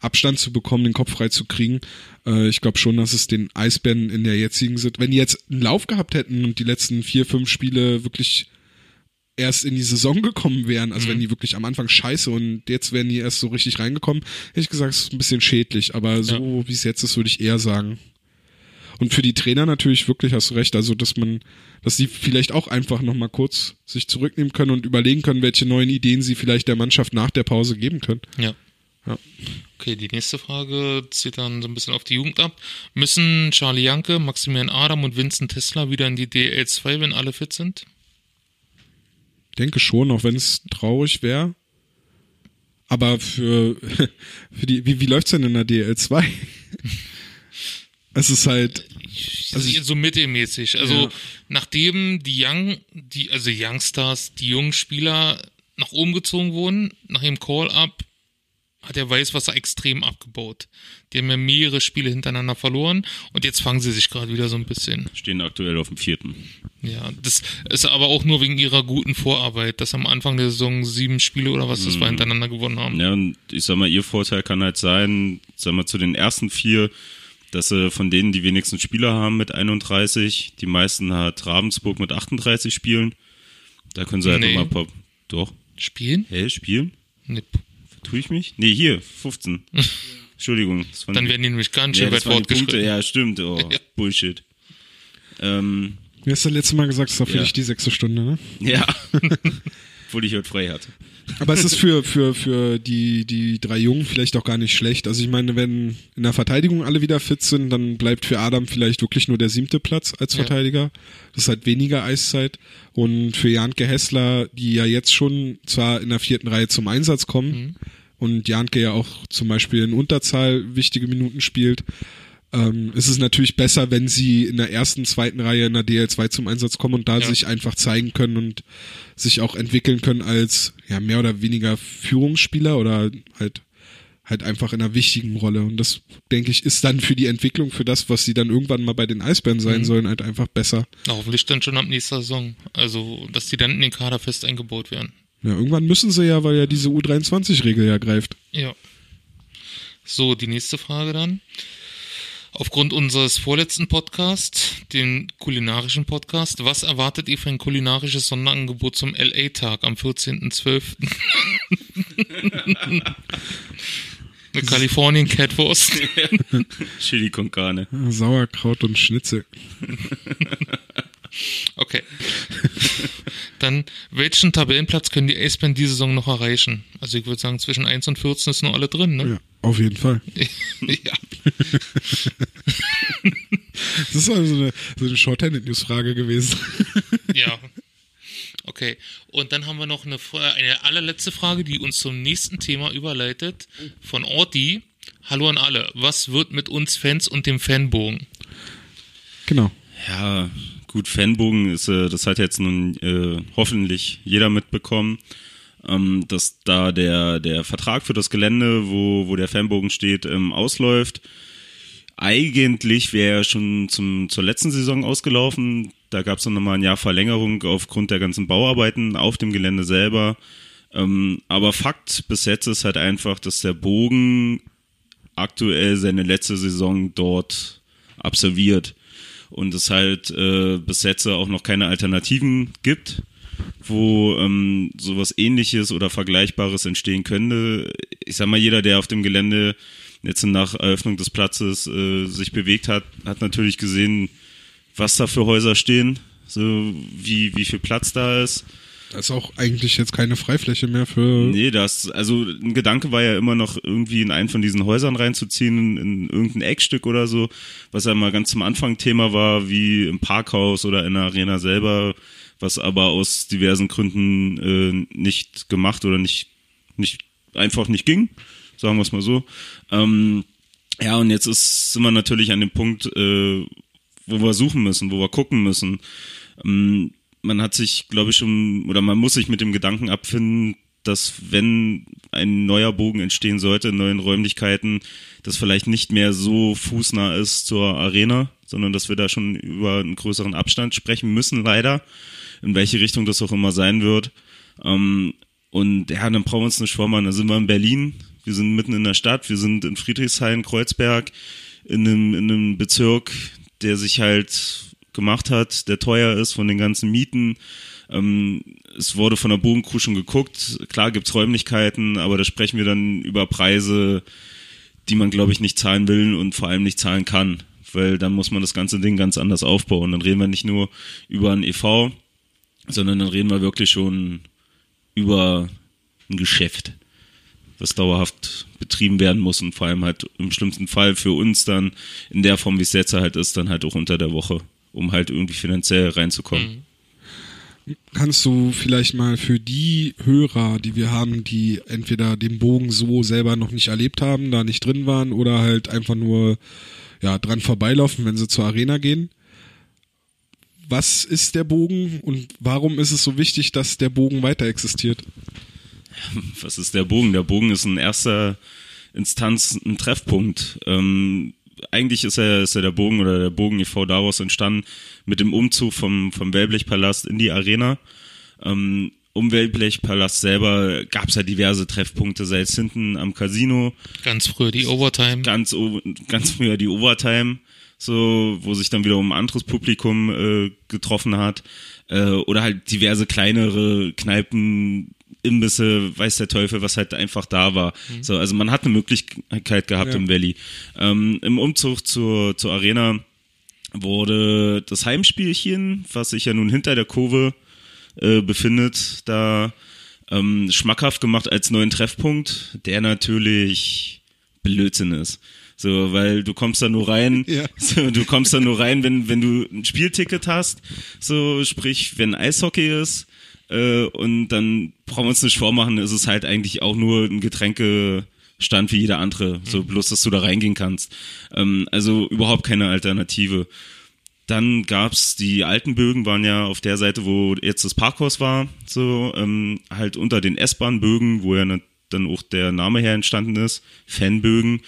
Abstand zu bekommen, den Kopf frei zu kriegen. Äh, ich glaube schon, dass es den Eisbären in der jetzigen sind, wenn die jetzt einen Lauf gehabt hätten und die letzten vier, fünf Spiele wirklich erst in die Saison gekommen wären, also wenn die wirklich am Anfang scheiße und jetzt wären die erst so richtig reingekommen, hätte ich gesagt, es ist ein bisschen schädlich, aber so wie es jetzt ist, würde ich eher sagen. Und für die Trainer natürlich wirklich hast du recht, also dass man, dass sie vielleicht auch einfach nochmal kurz sich zurücknehmen können und überlegen können, welche neuen Ideen sie vielleicht der Mannschaft nach der Pause geben können. Ja. Ja. Okay, die nächste Frage zieht dann so ein bisschen auf die Jugend ab. Müssen Charlie Janke, Maximilian Adam und Vincent Tesla wieder in die DL2, wenn alle fit sind? Denke schon, auch wenn es traurig wäre. Aber für, für die, wie, wie läuft's denn in der DL2? es ist halt, Also ich- so mittelmäßig. Also Ja. nachdem die Young, die, also Youngstars, die jungen Spieler nach oben gezogen wurden, nach dem Call-Up, hat der Weißwasser extrem abgebaut. Die haben ja mehrere Spiele hintereinander verloren und jetzt fangen sie sich gerade wieder so ein bisschen. Stehen aktuell auf dem vierten. Ja, das ist aber auch nur wegen ihrer guten Vorarbeit, dass am Anfang der Saison sieben Spiele oder was das war hintereinander gewonnen haben. Ja, und ich sag mal, ihr Vorteil kann halt sein, sag mal, zu den ersten vier, dass sie von denen die wenigsten Spieler haben mit 31, die meisten hat Ravensburg mit 38 Spielen. Da können sie halt Nee. immer pop. Doch. Spielen? Hä, spielen? Nee. Tue ich mich? Nee, hier, 15. Entschuldigung. Das Dann werden die nämlich ganz ja, schön das weit fortgeschritten. Ja, stimmt. Oh, Ja. Bullshit. Ähm, wie hast du letztes Mal gesagt, das war für Ja. dich die sechste Stunde, ne? ja. Obwohl ich heute frei hatte. Aber es ist für, für, für die, die drei Jungen vielleicht auch gar nicht schlecht. Also ich meine, wenn in der Verteidigung alle wieder fit sind, dann bleibt für Adam vielleicht wirklich nur der siebte Platz als Ja. Verteidiger. Das ist halt weniger Eiszeit. Und für Janke Hessler, die ja jetzt schon zwar in der vierten Reihe zum Einsatz kommen und Janke ja auch zum Beispiel in Unterzahl wichtige Minuten spielt, ähm, ist es natürlich besser, wenn sie in der ersten, zweiten Reihe in der DL2 zum Einsatz kommen und da Ja. sich einfach zeigen können und sich auch entwickeln können als ja mehr oder weniger Führungsspieler oder halt halt einfach in einer wichtigen Rolle. Und das, denke ich, ist dann für die Entwicklung, für das, was sie dann irgendwann mal bei den Eisbären sein Mhm. sollen, halt einfach besser. Na, hoffentlich dann schon ab nächster Saison. Also, dass die dann in den Kader fest eingebaut werden. Ja, irgendwann müssen sie ja, weil ja diese U23-Regel ja greift. Ja. So, die nächste Frage dann. Aufgrund unseres vorletzten Podcasts, den kulinarischen Podcast, was erwartet ihr für ein kulinarisches Sonderangebot zum LA-Tag am 14.12.? Eine Kalifornien Catwurst. Chili con carne. Sauerkraut und Schnitzel. Okay. Dann, welchen Tabellenplatz können die Acebären diese Saison noch erreichen? Also ich würde sagen, zwischen 1 und 14 ist noch alle drin, ne? Ja, auf jeden Fall. ja. Das ist also eine, so eine Short-Handed-News-Frage gewesen. Ja. Okay. Und dann haben wir noch eine, eine allerletzte Frage, die uns zum nächsten Thema überleitet. Von Orti. Hallo an alle. Was wird mit uns Fans und dem Fanbogen? Genau. Ja, gut, Fanbogen ist, äh, das hat jetzt nun äh, hoffentlich jeder mitbekommen, ähm, dass da der, der Vertrag für das Gelände, wo, wo der Fanbogen steht, ähm, ausläuft. Eigentlich wäre er schon zum, zur letzten Saison ausgelaufen. Da gab es dann nochmal ein Jahr Verlängerung aufgrund der ganzen Bauarbeiten auf dem Gelände selber. Ähm, aber Fakt bis jetzt ist halt einfach, dass der Bogen aktuell seine letzte Saison dort absolviert und es halt äh, bis jetzt auch noch keine Alternativen gibt, wo ähm, sowas ähnliches oder Vergleichbares entstehen könnte. Ich sag mal, jeder, der auf dem Gelände jetzt nach Eröffnung des Platzes äh, sich bewegt hat, hat natürlich gesehen, was da für Häuser stehen, so wie, wie viel Platz da ist. Da ist auch eigentlich jetzt keine Freifläche mehr für. Nee, das, also ein Gedanke war ja immer noch irgendwie in einen von diesen Häusern reinzuziehen, in, in irgendein Eckstück oder so, was ja mal ganz zum Anfang Thema war, wie im Parkhaus oder in der Arena selber, was aber aus diversen Gründen äh, nicht gemacht oder nicht, nicht, einfach nicht ging, sagen wir es mal so. Ähm, ja, und jetzt ist, sind wir natürlich an dem Punkt, äh, wo wir suchen müssen, wo wir gucken müssen. Ähm, man hat sich, glaube ich, schon, oder man muss sich mit dem Gedanken abfinden, dass wenn ein neuer Bogen entstehen sollte in neuen Räumlichkeiten, das vielleicht nicht mehr so fußnah ist zur Arena, sondern dass wir da schon über einen größeren Abstand sprechen müssen, leider, in welche Richtung das auch immer sein wird. Ähm, und ja, dann brauchen wir uns nicht vormachen. Da sind wir in Berlin, wir sind mitten in der Stadt, wir sind in Friedrichshain, Kreuzberg, in einem, in einem Bezirk, der sich halt gemacht hat, der teuer ist von den ganzen Mieten. Ähm, es wurde von der Bogencrew schon geguckt. Klar gibt's Räumlichkeiten, aber da sprechen wir dann über Preise, die man, glaube ich, nicht zahlen will und vor allem nicht zahlen kann. Weil dann muss man das ganze Ding ganz anders aufbauen. Dann reden wir nicht nur über ein EV, sondern dann reden wir wirklich schon über ein Geschäft, was dauerhaft betrieben werden muss und vor allem halt im schlimmsten Fall für uns dann in der Form, wie es jetzt halt ist, dann halt auch unter der Woche, um halt irgendwie finanziell reinzukommen. Kannst du vielleicht mal für die Hörer, die wir haben, die entweder den Bogen so selber noch nicht erlebt haben, da nicht drin waren oder halt einfach nur ja, dran vorbeilaufen, wenn sie zur Arena gehen. Was ist der Bogen und warum ist es so wichtig, dass der Bogen weiter existiert? was ist der Bogen? Der Bogen ist in erster Instanz ein Treffpunkt. Ähm, eigentlich ist er, ist er der Bogen oder der Bogen e.V. daraus entstanden mit dem Umzug vom, vom Wellblechpalast in die Arena. Ähm, um Wellblechpalast selber gab es ja diverse Treffpunkte, sei es hinten am Casino, Ganz früher die Overtime. ganz, ganz früher die Overtime, so, wo sich dann wiederum ein anderes Publikum äh, getroffen hat. Äh, oder halt diverse kleinere Kneipen, Imbisse, weiß der Teufel, was halt einfach da war. So, also man hat eine Möglichkeit gehabt Ja. im Valley. Ähm, Im Umzug zur, zur Arena wurde das Heimspielchen, was sich ja nun hinter der Kurve äh, befindet, da ähm, schmackhaft gemacht als neuen Treffpunkt, der natürlich Blödsinn ist. So, weil du kommst da nur rein, Ja. so, du kommst da nur rein, wenn, wenn du ein Spielticket hast, so, sprich, wenn Eishockey ist, äh, und dann brauchen wir uns nicht vormachen, ist es halt eigentlich auch nur ein Getränkestand wie jeder andere, so bloß, dass du da reingehen kannst. Ähm, also überhaupt keine Alternative. Dann gab's die alten Bögen, waren ja auf der Seite, wo jetzt das Parkhaus war, so ähm, halt unter den S-Bahn-Bögen, wo ja ne, dann auch der Name her entstanden ist, Fanbögen.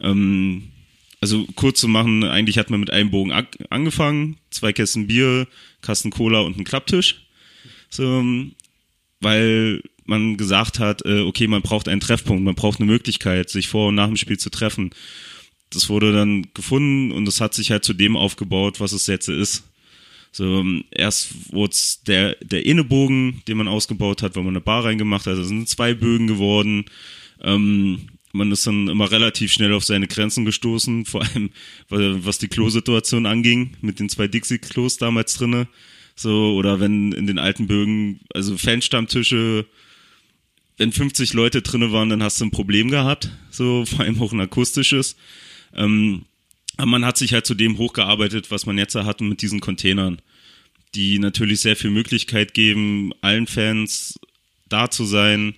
Ähm, also kurz zu machen, eigentlich hat man mit einem Bogen angefangen, zwei Kästen Bier, Kasten Cola und einen Klapptisch. So, weil man gesagt hat, äh, okay, man braucht einen Treffpunkt, man braucht eine Möglichkeit, sich vor und nach dem Spiel zu treffen. Das wurde dann gefunden und es hat sich halt zu dem aufgebaut, was es jetzt ist. So, ähm, erst wurde der, der Innebogen, den man ausgebaut hat, weil man eine Bar reingemacht hat. Es sind zwei Bögen geworden. Ähm, man ist dann immer relativ schnell auf seine Grenzen gestoßen, vor allem was die Klosituation anging, mit den zwei Dixie-Klos damals drinne. So, oder wenn in den alten Bögen, also Fanstammtische, wenn 50 Leute drinne waren, dann hast du ein Problem gehabt, so, vor allem auch ein akustisches. Ähm, aber man hat sich halt zu dem hochgearbeitet, was man jetzt hat mit diesen Containern, die natürlich sehr viel Möglichkeit geben, allen Fans da zu sein,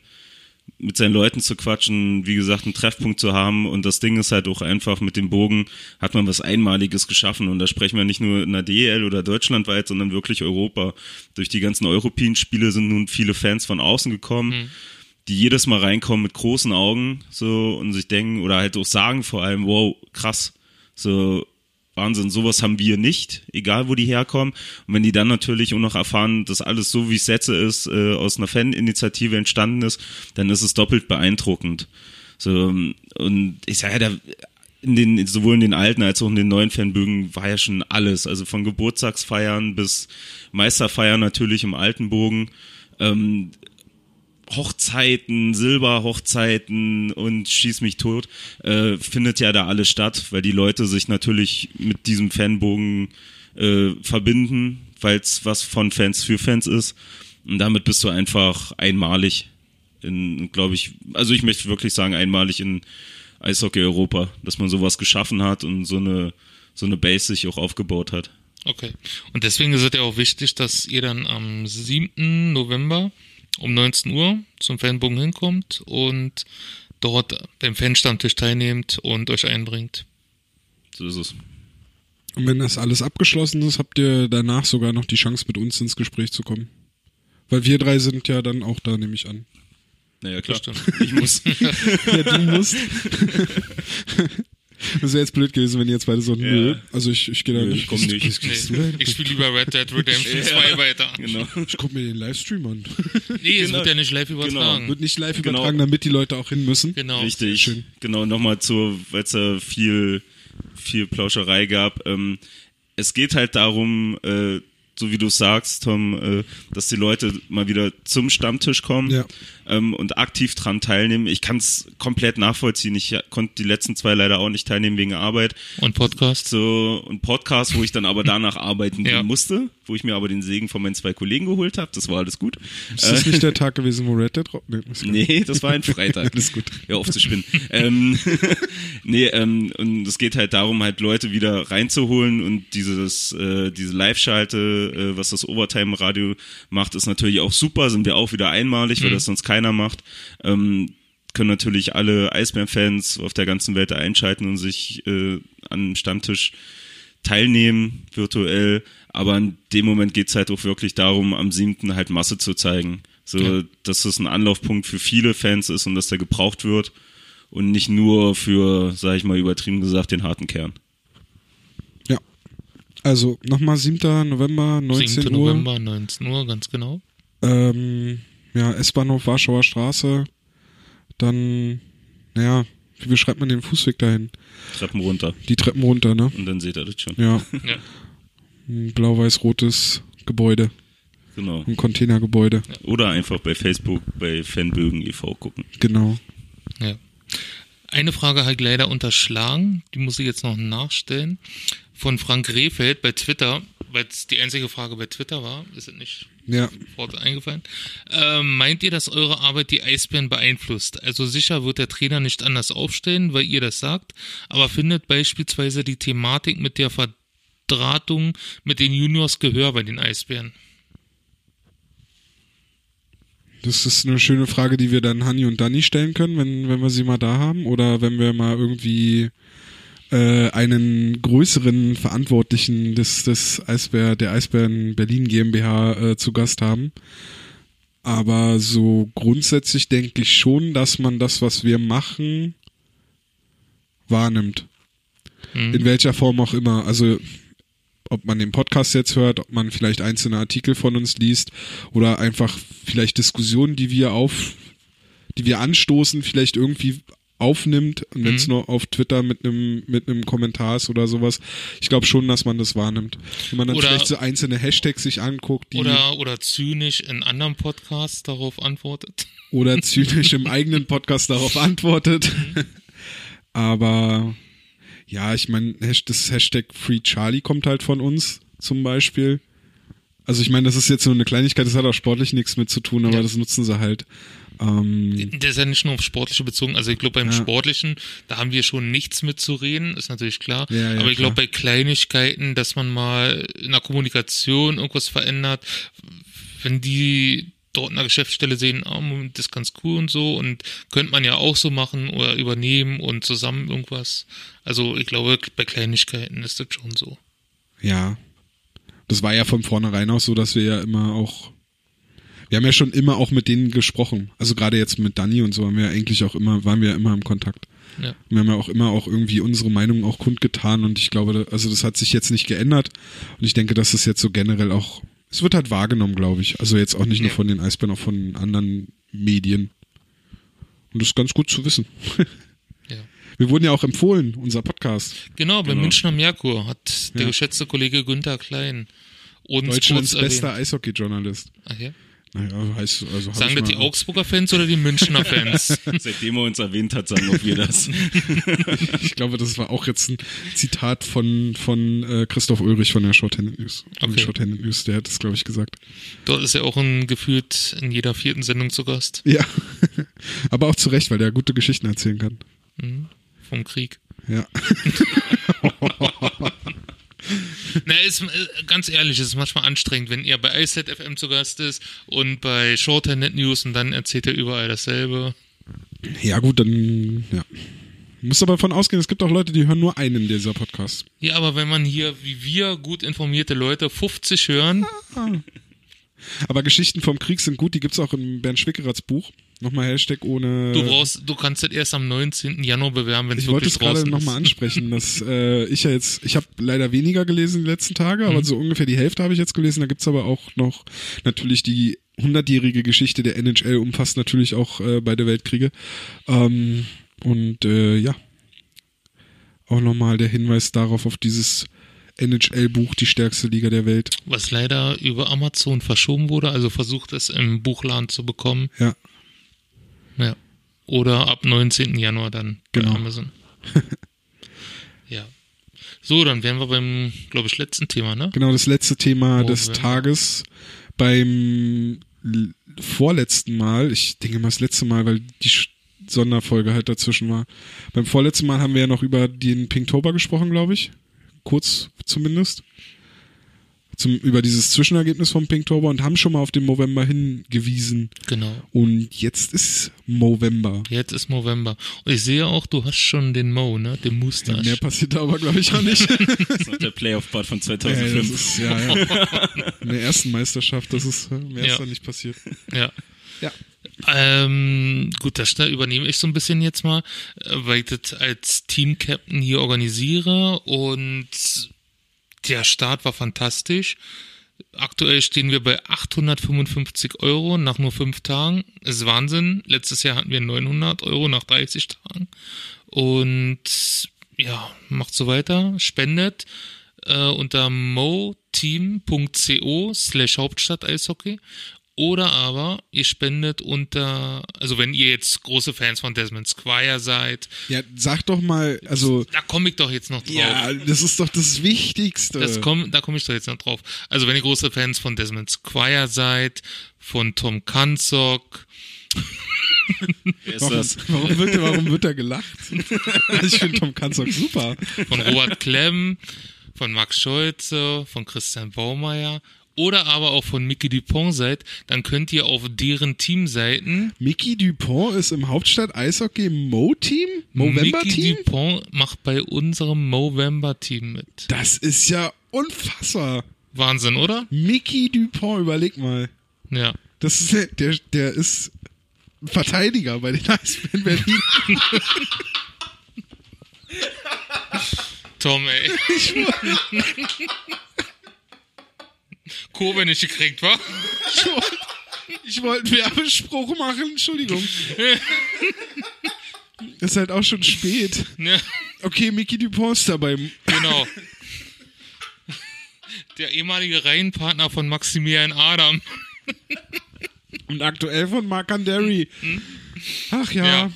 mit seinen Leuten zu quatschen, wie gesagt, einen Treffpunkt zu haben. Und das Ding ist halt auch einfach, mit dem Bogen hat man was Einmaliges geschaffen. Und da sprechen wir nicht nur in der DEL oder deutschlandweit, sondern wirklich Europa. Durch die ganzen europäischen Spiele sind nun viele Fans von außen gekommen. Mhm die jedes Mal reinkommen mit großen Augen so und sich denken oder halt auch sagen vor allem, wow, krass, so Wahnsinn, sowas haben wir nicht, egal wo die herkommen. Und wenn die dann natürlich auch noch erfahren, dass alles so wie es jetzt ist, äh, aus einer Faninitiative entstanden ist, dann ist es doppelt beeindruckend. So, und ich sage ja, da, in den, sowohl in den alten als auch in den neuen Fanbögen war ja schon alles. Also von Geburtstagsfeiern bis Meisterfeiern natürlich im alten Bogen. Ähm, Hochzeiten, Silberhochzeiten und schieß mich tot, äh, findet ja da alles statt, weil die Leute sich natürlich mit diesem Fanbogen äh, verbinden, weil es was von Fans für Fans ist. Und damit bist du einfach einmalig in, glaube ich, also ich möchte wirklich sagen, einmalig in Eishockey Europa, dass man sowas geschaffen hat und so eine, so eine Base sich auch aufgebaut hat. Okay. Und deswegen ist es ja auch wichtig, dass ihr dann am 7. November um 19 Uhr zum Fanbogen hinkommt und dort beim Fanstammtisch teilnehmt und euch einbringt. So ist es. Und wenn das alles abgeschlossen ist, habt ihr danach sogar noch die Chance, mit uns ins Gespräch zu kommen. Weil wir drei sind ja dann auch da, nehme ich an. Naja, klar. Ich muss. ja, du musst. Das wäre jetzt blöd gewesen, wenn ihr jetzt beide so, nö, ja. also ich, ich gehe da nicht. Ich komm nicht. Nee, ich spiele lieber Red Dead Redemption 2 weiter. Genau. Ich guck mir den Livestream an. Nee, es genau. wird ja nicht live übertragen. Genau. Wird nicht live genau. übertragen, damit die Leute auch hin müssen. Genau. Richtig. Schön. Genau, nochmal zu, weil es da viel, viel Plauscherei gab. Ähm, es geht halt darum, äh, so wie du sagst, Tom, äh, dass die Leute mal wieder zum Stammtisch kommen ja. ähm, und aktiv dran teilnehmen. Ich kann es komplett nachvollziehen. Ich konnte die letzten zwei leider auch nicht teilnehmen wegen Arbeit. Und Podcast. So, und Podcast, wo ich dann aber danach arbeiten ja. musste, wo ich mir aber den Segen von meinen zwei Kollegen geholt habe. Das war alles gut. Ist das äh, nicht der Tag gewesen, wo Red Dead nee, nee, das war ein Freitag. alles gut. Ja, auf zu spinnen. ähm, nee, ähm, und es geht halt darum, halt Leute wieder reinzuholen und dieses, äh, diese Live-Schalte äh, was das Overtime-Radio macht, ist natürlich auch super, sind wir auch wieder einmalig, weil mhm. das sonst keiner macht. Ähm, können natürlich alle Eisbären-Fans auf der ganzen Welt einschalten und sich äh, an Stammtisch teilnehmen, virtuell. Aber in dem Moment geht's halt auch wirklich darum, am siebten halt Masse zu zeigen. So, ja. dass es ein Anlaufpunkt für viele Fans ist und dass der gebraucht wird und nicht nur für, sag ich mal, übertrieben gesagt, den harten Kern. Also nochmal 7. November, 19 7. Uhr. November, 19 Uhr, ganz genau. Ähm, ja, S-Bahnhof Warschauer Straße. Dann, naja, wie beschreibt man den Fußweg dahin? Treppen runter. Die Treppen runter, ne? Und dann seht ihr das schon. Ja. ja. Ein blau-weiß-rotes Gebäude. Genau. Ein Containergebäude. Oder einfach bei Facebook bei Fanbögen e.V. gucken. Genau. Ja. Eine Frage halt leider unterschlagen, die muss ich jetzt noch nachstellen von Frank Rehfeld bei Twitter, weil es die einzige Frage bei Twitter war, ist es nicht ja. sofort eingefallen. Ähm, meint ihr, dass eure Arbeit die Eisbären beeinflusst? Also sicher wird der Trainer nicht anders aufstellen, weil ihr das sagt, aber findet beispielsweise die Thematik mit der Verdrahtung mit den Juniors Gehör bei den Eisbären? Das ist eine schöne Frage, die wir dann Hanni und Danny stellen können, wenn, wenn wir sie mal da haben. Oder wenn wir mal irgendwie äh, einen größeren Verantwortlichen des, des Eisbär, der Eisbären Berlin GmbH äh, zu Gast haben. Aber so grundsätzlich denke ich schon, dass man das, was wir machen, wahrnimmt. In welcher Form auch immer. Also ob man den Podcast jetzt hört, ob man vielleicht einzelne Artikel von uns liest oder einfach vielleicht Diskussionen, die wir auf, die wir anstoßen, vielleicht irgendwie aufnimmt und wenn es nur auf Twitter mit einem mit einem Kommentar ist oder sowas. Ich glaube schon, dass man das wahrnimmt. Wenn man dann Oder- vielleicht so einzelne Hashtags sich anguckt, die Oder, oder zynisch in anderen Podcasts darauf antwortet. oder zynisch im eigenen Podcast darauf antwortet. Aber ja, ich meine, das Hashtag Free Charlie kommt halt von uns zum Beispiel. Also ich meine, das ist jetzt nur eine Kleinigkeit, das hat auch sportlich nichts mit zu tun, aber Ja. das nutzen sie halt. Ähm, Das ist ja nicht nur auf Sportliche bezogen. Also ich glaube, beim Ja. Sportlichen, da haben wir schon nichts mit zu reden, ist natürlich klar. Ja, ja, Aber ich glaube, bei Kleinigkeiten, dass man mal in der Kommunikation irgendwas verändert, wenn die dort in der Geschäftsstelle sehen, ah, Moment, das ist ganz cool und so und könnte man ja auch so machen oder übernehmen und zusammen irgendwas. Also ich glaube, bei Kleinigkeiten ist das schon so. ja. Das war ja von vornherein auch so, dass wir ja immer auch wir haben ja schon immer auch mit denen gesprochen. Also gerade jetzt mit Dani und so haben wir ja eigentlich auch immer, waren wir ja immer im Kontakt. Ja. Wir haben ja auch immer auch irgendwie unsere Meinung auch kundgetan und ich glaube, also das hat sich jetzt nicht geändert und ich denke, dass es jetzt so generell auch, es wird halt wahrgenommen, glaube ich. Also jetzt auch nicht nur von den Eisbären, auch von anderen Medien. Und das ist ganz gut zu wissen. Ja. Wir wurden ja auch empfohlen, unser Podcast. Genau, beim Genau. Münchner Merkur hat der Ja. geschätzte Kollege Günther Klein uns Deutschlands kurz bester. Eishockey-Journalist. Ach ja? Naja, heißt, also Sagen das die Augsburger Fans oder die Münchner Fans? Seitdem er uns erwähnt hat, sagen auch wir das. Ich glaube, das war auch jetzt ein Zitat von, von äh, Christoph Ulrich von der Shorthanded News. Okay. Shorthanded News, der hat das, glaube ich, gesagt. Dort ist er auch ein, gefühlt in jeder vierten Sendung zu Gast. Ja. Aber auch zu Recht, weil der gute Geschichten erzählen kann. Vom Krieg. Ja. Na, ist, äh, ganz ehrlich, es ist manchmal anstrengend, wenn er bei iSet FM zu Gast ist und bei Shorthanded News und dann erzählt er überall dasselbe. Ja, gut, dann, ja. Muss aber davon ausgehen, es gibt auch Leute, die hören nur einen dieser Podcasts. Ja, aber wenn man hier, wie wir, gut informierte Leute, 50 hören, Aber Geschichten vom Krieg sind gut, die gibt's auch in Bernd Schwickerats Buch. Nochmal Hashtag ohne. du brauchst, du kannst das erst am 19. Januar bewerben, wenn es ich wollte wirklich es gerade draußen nochmal ist. ansprechen, dass äh, ich ja jetzt, ich habe leider weniger gelesen die letzten Tage, Mhm. aber so ungefähr die Hälfte habe ich jetzt gelesen. Da gibt's aber auch noch natürlich die hundertjährige Geschichte der NHL, umfasst natürlich auch äh, beide Weltkriege. Ähm, und äh, ja, auch nochmal der Hinweis darauf, auf dieses NHL-Buch, die stärkste Liga der Welt. Was leider über Amazon verschoben wurde, also versucht es im Buchladen zu bekommen. Ja. Oder ab 19. Januar dann Genau. bei Amazon. ja. So, dann wären wir beim, glaube ich, letzten Thema, ne? genau das letzte Thema Oh, des Tages beim vorletzten Mal, ich denke mal das letzte Mal, weil die Sonderfolge halt dazwischen war. Beim vorletzten Mal haben wir ja noch über den Pinktober gesprochen, glaube ich. Kurz zumindest. Zum, über dieses Zwischenergebnis vom Pinktober und haben schon mal auf den November hingewiesen. Genau. Und jetzt ist November. Jetzt ist November. Und ich sehe auch, du hast schon den Mo, ne? Den Ja, Mustache. mehr passiert da aber, glaube ich, auch nicht. Das ist noch der Playoff-Part von Ja, das 2005. ist, ja, ja. In der ersten Meisterschaft, das ist, mehr Ja. ist da nicht passiert. ja. Ja. Ähm, gut, das da übernehme ich so ein bisschen jetzt mal, äh, weil ich das als Team-Captain hier organisiere und der Start war fantastisch. Aktuell stehen wir bei 855 Euro nach nur fünf Tagen. Ist Wahnsinn. Letztes Jahr hatten wir 900 Euro nach 30 Tagen. Und ja, macht so weiter, spendet äh, unter moteam.co slash Hauptstadt Eishockey oder aber ihr spendet unter, also wenn ihr jetzt große Fans von Desmond Squire seid, Ja, sag doch mal, also, da komme ich doch jetzt noch drauf. ja, das ist doch das Wichtigste. Das komm, da komme ich doch jetzt noch drauf. Also wenn ihr große Fans von Desmond Squire seid, von Tom Kanzok, Wer ist warum, das? warum, wird, warum wird er gelacht? ich finde Tom Kanzok super. von Robert Klemm, von Max Scholze, von Christian Baumeier oder aber auch von Mickey Dupont seid, dann könnt ihr auf deren Teamseiten Mickey Dupont ist im Hauptstadt Eishockey Mo-Team? Movember Mickey Team? Dupont macht bei unserem Movember Team mit. Das ist ja unfassbar. Wahnsinn, oder? Mickey Dupont, überleg mal. Ja. Das ist der, der, ist Verteidiger bei den Eisbären Berlin. Tom, ey. Kurve nicht gekriegt, wa? Ich wollte einen Werbespruch machen, Entschuldigung. Ist halt auch schon spät. Ja, Okay, Mickey Dupont ist dabei. genau. Der ehemalige Reihenpartner von Maximilian Adam. Und aktuell von Mark Anderi. Ach ja. Ja.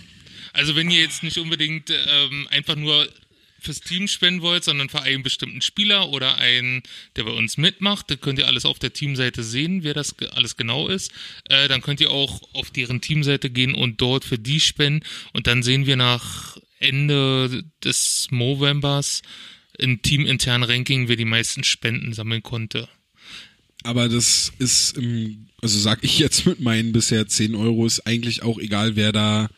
Also wenn ihr jetzt nicht unbedingt ähm, einfach nur fürs Team spenden wollt, sondern für einen bestimmten Spieler oder einen, der bei uns mitmacht, dann könnt ihr alles auf der Teamseite sehen, wer das alles genau ist. Äh, dann könnt ihr auch auf deren Teamseite gehen und dort für die spenden. Und dann sehen wir nach Ende des Movembers im teaminternen Ranking, wer die meisten Spenden sammeln konnte. Aber das ist, also sag ich jetzt mit meinen bisher 10 Euro, ist eigentlich auch egal, wer da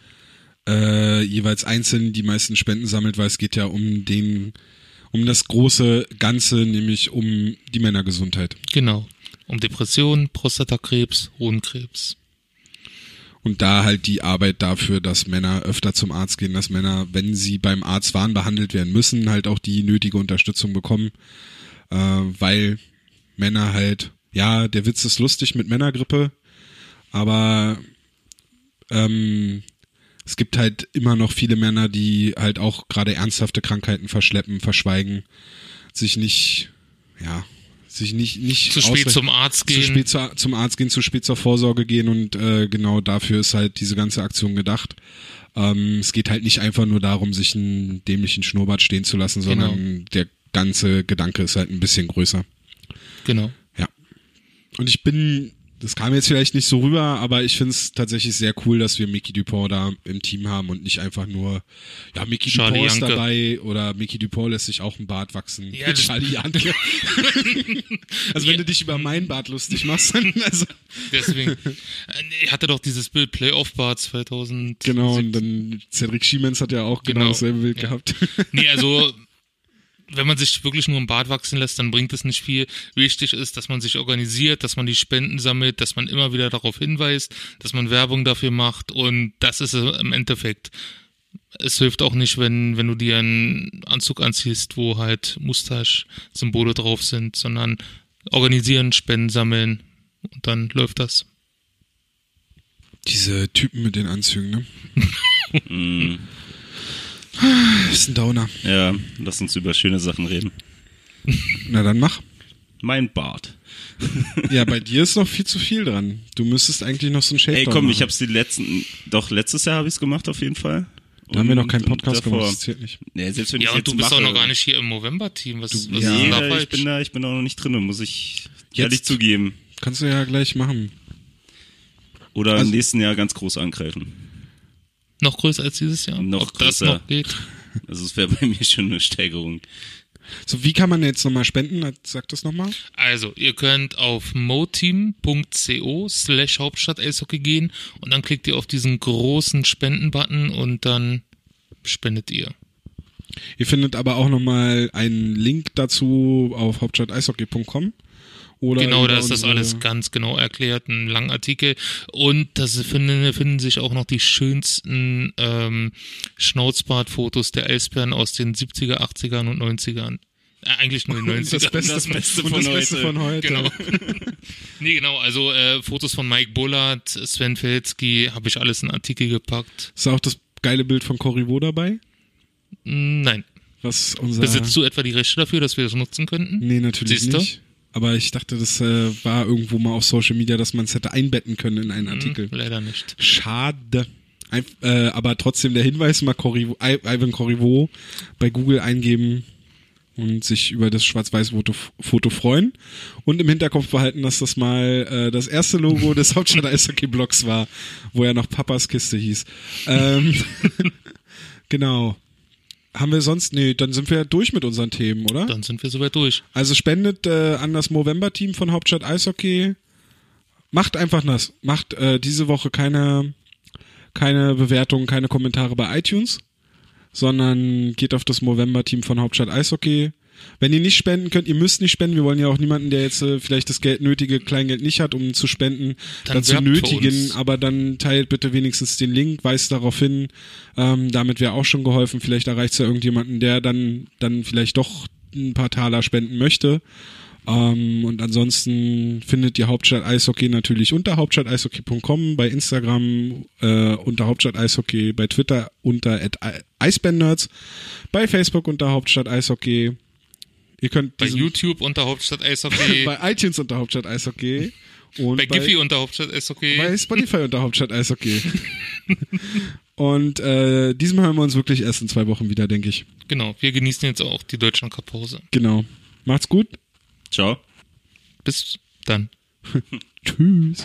äh, jeweils einzeln die meisten Spenden sammelt, weil es geht ja um den, um das große Ganze, nämlich um die Männergesundheit. Genau. Um Depressionen, Prostatakrebs, Hodenkrebs. Und da halt die Arbeit dafür, dass Männer öfter zum Arzt gehen, dass Männer, wenn sie beim Arzt waren, behandelt werden müssen, halt auch die nötige Unterstützung bekommen, äh, weil Männer halt, ja, der Witz ist lustig mit Männergrippe, aber ähm, es gibt halt immer noch viele Männer, die halt auch gerade ernsthafte Krankheiten verschleppen, verschweigen, sich nicht, ja, sich nicht, nicht Zu spät zum Arzt zu gehen. spät zu, zum Arzt gehen, zu spät zur Vorsorge gehen und äh, genau dafür ist halt diese ganze Aktion gedacht. Ähm, es geht halt nicht einfach nur darum, sich einen dämlichen Schnurrbart stehen zu lassen, sondern Genau. der ganze Gedanke ist halt ein bisschen größer. Genau. Ja. Und ich bin, das kam jetzt vielleicht nicht so rüber, aber ich finde es tatsächlich sehr cool, dass wir Mickey Dupont da im Team haben und nicht einfach nur, ja, Mickey Charlie Dupont ist Janke. dabei oder Mickey Dupont lässt sich auch ein Bart wachsen. Ja, Charlie Janke. also wenn Ja. du dich über meinen Bart lustig machst, dann, also, Deswegen. Äh, Ich hatte doch dieses Bild Playoff Bar 2000. genau, und dann Cedric Schiemens hat ja auch genau, Genau. dasselbe Bild Ja. gehabt. Nee, also wenn man sich wirklich nur im Bart wachsen lässt, dann bringt es nicht viel. Wichtig ist, dass man sich organisiert, dass man die Spenden sammelt, dass man immer wieder darauf hinweist, dass man Werbung dafür macht und das ist es im Endeffekt. Es hilft auch nicht, wenn, wenn du dir einen Anzug anziehst, wo halt Mustache-Symbole drauf sind, sondern organisieren, Spenden sammeln und dann läuft das. Diese Typen mit den Anzügen, ne? Mm, ist ein Downer. ja, lass uns über schöne Sachen reden. Na dann mach. Mein Bart. Ja, bei dir ist noch viel zu viel dran. Du müsstest eigentlich noch so ein Shakedown Ey, komm, machen. ich hab's die letzten, doch letztes Jahr habe ich's gemacht auf jeden Fall. Da haben wir noch keinen und Podcast davor. gemacht, das zählt nicht. Nee, selbst wenn Ja, ich und du bist mache, auch noch gar nicht hier im November-Team. Was, was ja. ist denn da Nee, ich falsch? bin da, ich bin da noch nicht drin, muss ich Jetzt- ehrlich zugeben. Kannst du ja gleich machen. Oder Also- im nächsten Jahr ganz groß angreifen. Noch größer als dieses Jahr? Noch Ob das größer. noch geht? Also es wäre bei mir schon eine Steigerung. So, wie kann man jetzt nochmal spenden? Sag das nochmal. Also, ihr könnt auf moteam.co slash Hauptstadt Eishockey gehen und dann klickt ihr auf diesen großen Spenden-Button und dann spendet ihr. Ihr findet aber auch nochmal einen Link dazu auf hauptstadteishockey.com. Oder genau, da ist das alles ganz genau erklärt, ein langer Artikel. Und da finden, finden sich auch noch die schönsten ähm, Schnauzbartfotos der Eisbären aus den 70er, 80ern und 90ern. Äh, eigentlich nur den 90ern. Das Beste, Das Beste und von das Beste heute. von heute. Genau. nee, genau, also äh, Fotos von Mike Bullard, Sven Felski, habe ich alles in Artikel gepackt. Ist auch das geile Bild von Corrivo dabei? Mm, Nein. Was unser. Besitzt du etwa die Rechte dafür, dass wir das nutzen könnten? Nee, natürlich Siehste? nicht. Aber ich dachte, das äh, war irgendwo mal auf Social Media, dass man es hätte einbetten können in einen Artikel. Hm, leider nicht. Schade. Ein, äh, aber trotzdem der Hinweis, mal Corrivo, Ivan Corrivo bei Google eingeben und sich über das Schwarz-Weiß-Foto Foto freuen und im Hinterkopf behalten, dass das mal äh, das erste Logo des Hauptstadt Eishockey-Blocks war, wo er noch Papas Kiste hieß. Ähm, genau. Haben wir sonst, nee, dann sind wir durch mit unseren Themen, oder? Dann sind wir soweit durch. Also spendet äh, an das Movember-Team von Hauptstadt Eishockey. Macht einfach das. Macht äh, diese Woche keine, keine Bewertungen, keine Kommentare bei iTunes, sondern geht auf das Movember-Team von Hauptstadt Eishockey. Wenn ihr nicht spenden könnt, ihr müsst nicht spenden. Wir wollen ja auch niemanden, der jetzt äh, vielleicht das Geld nötige Kleingeld nicht hat, um zu spenden, Dann dazu nötigen. Aber dann teilt bitte wenigstens den Link, weist darauf hin. Ähm, damit wäre auch schon geholfen. Vielleicht erreicht es ja irgendjemanden, der dann, dann vielleicht doch ein paar Taler spenden möchte. Ähm, und ansonsten findet ihr Hauptstadt Eishockey natürlich unter hauptstadteishockey.com, bei Instagram äh, unter Hauptstadt Eishockey, bei Twitter unter Eisbandnerds, bei Facebook unter Hauptstadt Eishockey. Ihr könnt Bei YouTube unter Hauptstadt Eishockey, bei, bei iTunes unter Hauptstadt Eishockey und bei, Giphy unter Hauptstadt Eishockey. bei Spotify unter Hauptstadt Eishockey. und äh, diesem hören wir uns wirklich erst in zwei Wochen wieder, denke ich. Genau, wir genießen jetzt auch die Deutschland Cup Pause. Genau. Macht's gut. Ciao. Bis dann. Tschüss.